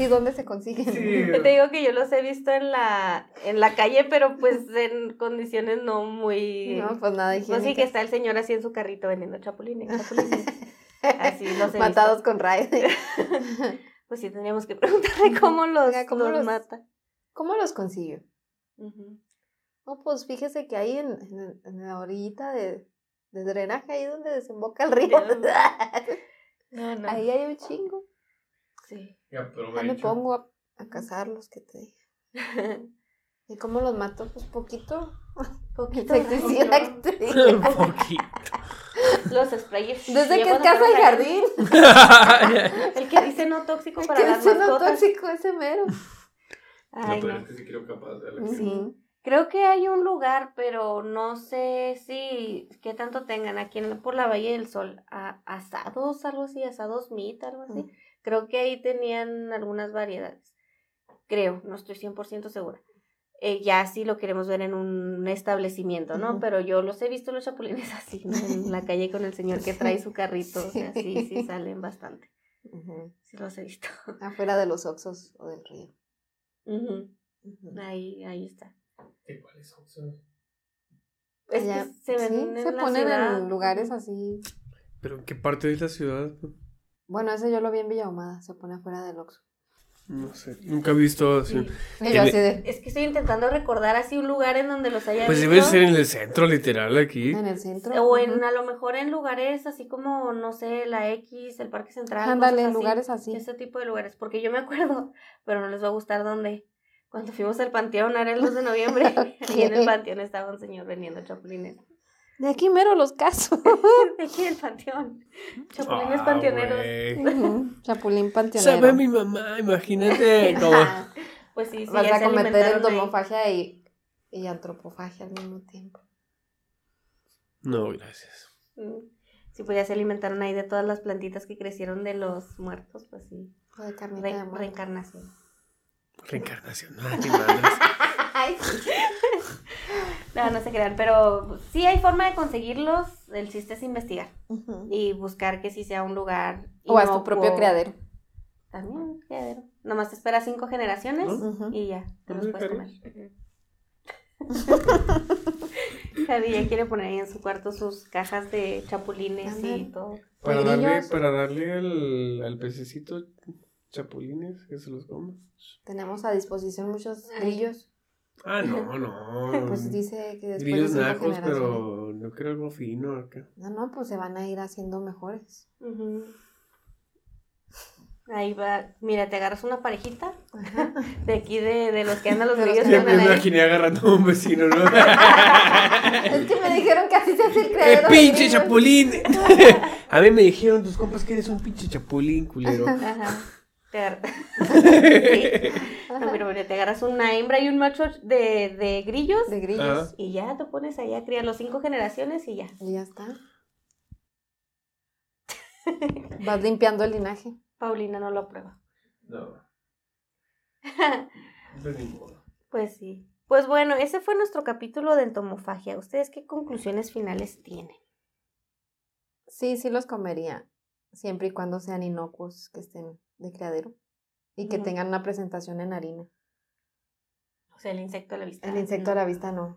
Sí, ¿dónde se consiguen? sí, Te digo que yo los he visto en la, en la calle, pero pues en condiciones no muy... No, pues nada Pues sí, que higiénicas. está el señor así en su carrito vendiendo chapulines, chapulines. Así los he Matados visto. con raíz. Pues sí, tendríamos que preguntarle cómo los, Oiga, ¿cómo los los- mata. ¿Cómo los consiguió? No, pues fíjese que ahí en, en- en la orillita de, de drenaje, ahí donde desemboca el río. No, no. ahí hay un chingo. Sí. Ya Ya me pongo a, a cazarlos, que te diga. ¿Y cómo los mato? Pues poquito. Poquito Insecticida, rápido. que te poquito. Los sprayers. Desde que es casa y jardín. El que dice no tóxico para Que las uno mascotas. tóxico ese mero. Ay, no, pero no. es que sí quiero capaz de Sí. Ujú. Creo que hay un lugar, pero no sé si qué tanto tengan aquí en, por la Valle del Sol. A, asados, algo así, asados meat, algo así. Mm. Creo que ahí tenían algunas variedades. Creo, no estoy 100% segura. Eh, ya sí lo queremos ver en un establecimiento, ¿no? Pero yo los he visto los chapulines así, ¿no? En la calle con el señor que trae su carrito. O sea, sí, sí salen bastante. Ujú. Sí los he visto. Afuera de los oxos o del río. Ujú. Ahí, ahí está. ¿Cuáles esos? Es Allá- que se ven sí, en se la ponen ciudad. en lugares así. ¿Pero en qué parte de la ciudad? Bueno, ese yo lo vi en Villa Ahumada, se pone afuera del Oxxo. No sé. Nunca he visto así. Sí. Y En yo el- así de, Es que estoy intentando recordar así un lugar en donde los haya Pues visto. debe ser en el centro, literal, aquí. en el centro. O en, a lo mejor en lugares así como, no sé, la X, el Parque Central. Ándale, en lugares así. Ese tipo de lugares. Porque yo me acuerdo, pero no les va a gustar dónde. Cuando fuimos al panteón, era el 2 de noviembre, y en el panteón estaba un señor vendiendo chapulines. De aquí mero los casos. De aquí del panteón. Chapulines Ah, panteoneros. güey. Ujú, Chapulín panteonero. Sabe mi mamá, imagínate. Como... Pues sí, sí, Vas ya a cometer entomofagia y, y antropofagia al mismo tiempo. No, gracias. Mm. Sí, pues ya se alimentaron ahí de todas las plantitas que crecieron de los muertos, pues sí. O de carnita Re- de muerto. reencarnación. Reencarnación. Madres. Ay, sí. No, no se crean, pero sí hay forma de conseguirlos. El chiste es investigar y buscar que sí sea un lugar. O a tu propio criadero. También, criadero. Nomás te esperas cinco generaciones y ya, te los puedes comer. Javi ya quiere poner ahí en su cuarto sus cajas de chapulines y todo. Para darle, para darle al, al pececito chapulines que se los coma. Tenemos a disposición muchos grillos. Ah, no, no. Pues dice que después Grillos de cinco nacos, generaciones. pero no quiero algo fino acá. No, no, pues se van a ir haciendo mejores. Ahí va, mira, te agarras una parejita Ajá. de aquí de, de los que andan los grillos Ya me imaginé agarrando a un vecino, ¿no? es que me dijeron que así se hace el ¡Eh, criadero. de pinche chapulín! a mí me dijeron tus compas que eres un pinche chapulín, culero. Ajá. Te agarras. Sí. Ajá. No, pero mira, te agarras una hembra y un macho de, de grillos De grillos. Ajá. y ya te pones ahí a criar los cinco generaciones y ya. Y ya está. Vas limpiando el linaje. Paulina no lo aprueba. No. Pues. Pues sí. Pues bueno, ese fue nuestro capítulo de entomofagia. ¿Ustedes qué conclusiones finales tienen? Sí, sí los comería. Siempre y cuando sean inocuos, que estén de criadero. Y que tengan una presentación en harina. O sea, el insecto a la vista. El insecto a la vista no.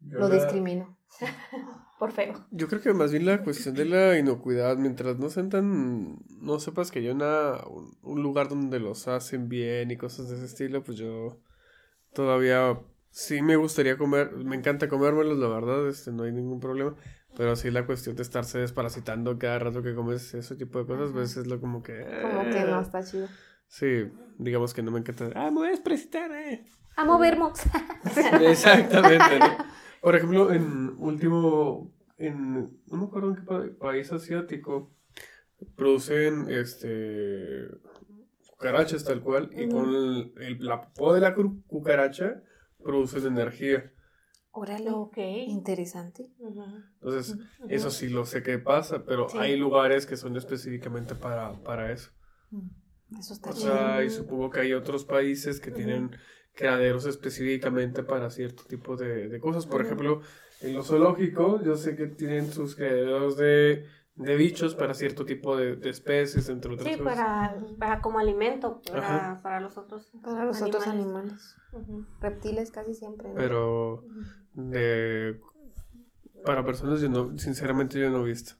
Lo la- discrimino. Por feo. Yo creo que más bien la cuestión de la inocuidad, mientras no sean tan, no sepas que hay una, un, un lugar donde los hacen bien y cosas de ese estilo, pues yo todavía Sí, me gustaría comer, me encanta comérmelos, la verdad, este, no hay ningún problema. Pero sí la cuestión de estarse desparasitando cada rato que comes ese tipo de cosas, pues es lo como que... Como que no ah. está chido. Sí, digamos que no me encanta. Ah, me voy a desparasitar, eh. A mover mox. Exactamente. ¿no? Por ejemplo, en último, en, no me acuerdo en qué pa- país asiático, producen este cucarachas tal cual y con el, el- la de la cu- cucaracha producen energía. Órale. Interesante. Entonces, eso sí lo sé que pasa, pero Sí. hay lugares que son específicamente para, para eso. Mm, Eso está O sea, y supongo que hay otros países que tienen criaderos específicamente para cierto tipo de, de cosas. Por ejemplo, en los zoológicos, yo sé que tienen sus criaderos de, de bichos para cierto tipo de, de especies, entre otras Sí, cosas. para, para como alimento, para, para los otros Para los otros animales. Reptiles casi siempre. ¿no? Pero de, para personas, yo no, sinceramente, yo no he visto.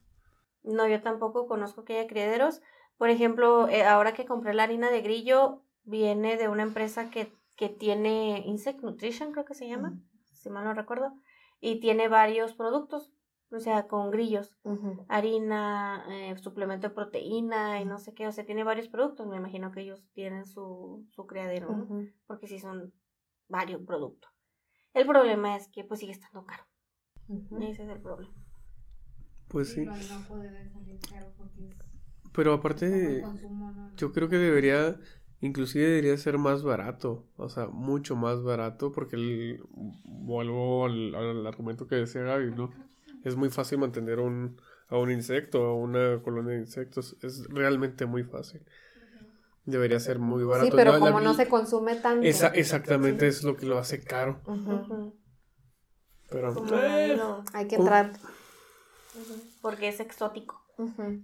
No, yo tampoco conozco que haya criaderos. Por ejemplo, eh, ahora que compré la harina de grillo, viene de una empresa que, que tiene Insect Nutrition, creo que se llama, si mal no recuerdo, y tiene varios productos, o sea, con grillos, harina, eh, suplemento de proteína y no sé qué, o sea, tiene varios productos. Me imagino que ellos tienen su, su criadero, ¿no? Porque sí son varios productos. El problema es que pues sigue estando caro. Ese es el problema. Pues sí. Pero aparte, yo creo que debería, inclusive debería ser más barato, o sea, mucho más barato, porque el, vuelvo al, al argumento que decía Gaby, ¿no? Es muy fácil mantener un, a un insecto, a una colonia de insectos, es realmente muy fácil. Debería ser muy barato. Sí, pero la- como no se consume tanto. Esa- exactamente es lo que lo hace caro, pero... Lo- Hay que entrar. Porque es exótico.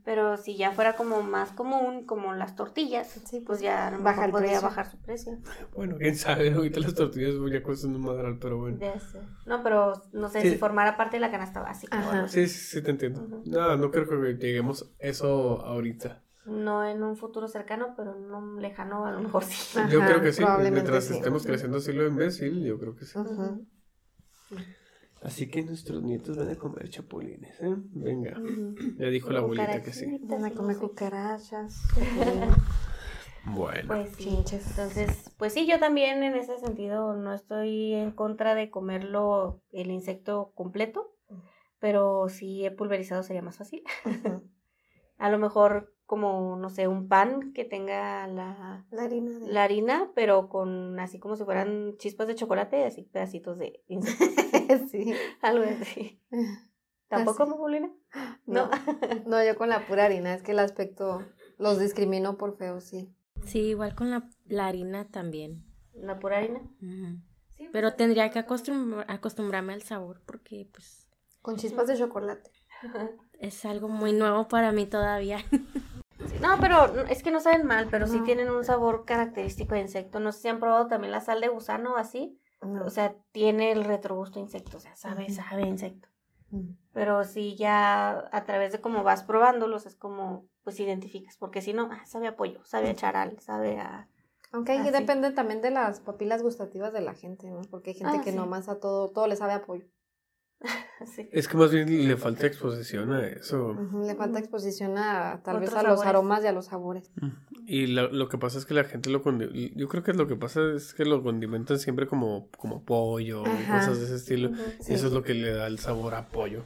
Pero si ya fuera como más común, como las tortillas, Sí, pues ya baja podría precio. bajar su precio. Bueno, quién sabe, ahorita las tortillas ya cuestan un madral, pero bueno. Ya sé. No, pero no sé Sí. si formara parte de la canasta básica. Sí, sí, sí, te entiendo. Ujú. No, no creo que lleguemos a eso ahorita. No en un futuro cercano, pero en un lejano a lo mejor sí. Ajá, yo creo que sí, mientras sí. estemos creciendo así lo imbécil, yo creo que sí. Así que nuestros nietos van a comer chapulines, ¿eh? Venga, ya dijo la abuelita que sí. Van a comer cucarachas. Bueno, Pues sí. Entonces, pues sí, yo también en ese sentido no estoy en contra de comerlo el insecto completo, pero si he pulverizado sería más fácil. A lo mejor como, no sé, un pan que tenga la, La harina de... la harina, pero con así como si fueran chispas de chocolate, así pedacitos de insecto, sí. algo así. ¿Tampoco, Así. Paulina? No. No. no, yo con la pura harina. Es que el aspecto los discrimino por feo, sí. Sí, igual con la, la harina también. ¿La pura harina? Sí, Pero tendría que acostumbr- acostumbrarme al sabor porque pues Con chispas de chocolate. es algo muy nuevo para mí todavía. No, pero es que no saben mal, pero sí tienen un sabor característico de insecto. No sé si han probado también la sal de gusano así. No. O sea, tiene el retrogusto insecto, o sea, sabe, sabe insecto. Pero si ya a través de cómo vas probándolos es como, pues identificas, porque si no, ah, sabe a pollo, sabe a charal, sabe a... Aunque Así. depende también de las papilas gustativas de la gente, ¿no? Porque hay gente Ah, que sí. nomás a todo, todo le sabe a pollo. Sí. es que más bien le falta exposición a eso. Le falta exposición a tal vez a los aromas y a los sabores. Y lo, lo que pasa es que la gente lo condi- yo creo que lo que pasa es que lo condimentan siempre como, como pollo y cosas de ese estilo. Y eso es lo que le da el sabor a pollo.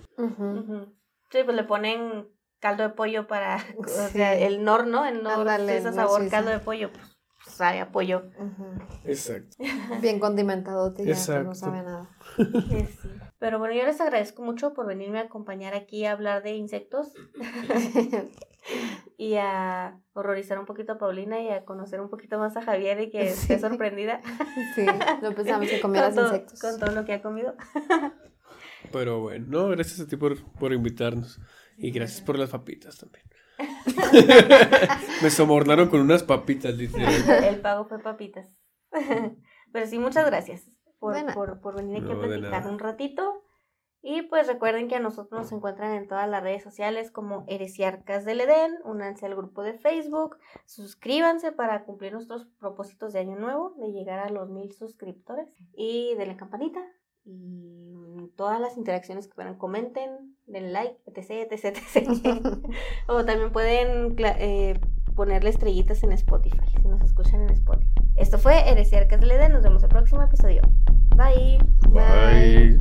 Sí, pues le ponen caldo de pollo para, o sea, el nor, ¿no? El nor, Ándale, ese el sabor, caldo de pollo, pues sabe a pollo. Ujú. Exacto. Bien condimentado, ya Exacto. no sabe nada. Sí, sí. Pero bueno, yo les agradezco mucho por venirme a acompañar aquí a hablar de insectos y a horrorizar un poquito a Paulina y a conocer un poquito más a Javier y que esté sorprendida sí, no pensamos que comieras con, todo, insectos. con todo lo que ha comido. Pero bueno, no, gracias a ti por, por invitarnos. Y gracias por las papitas también. Me sobornaron con unas papitas, literal. El pago fue papitas. Pero sí, muchas gracias por, por, por venir aquí No, a platicar un ratito. Y pues recuerden que a nosotros nos encuentran en todas las redes sociales como Heresiarcas del Edén. Únanse al grupo de Facebook. Suscríbanse para cumplir nuestros propósitos de año nuevo, de llegar a los mil suscriptores. Y de la campanita. Y todas las interacciones que puedan, comenten, den like, etc, etc, etc. o también pueden eh, ponerle estrellitas en Spotify, si nos escuchan en Spotify. Esto fue Heresiarcas del Edén. Nos vemos el próximo episodio. Bye. Bye.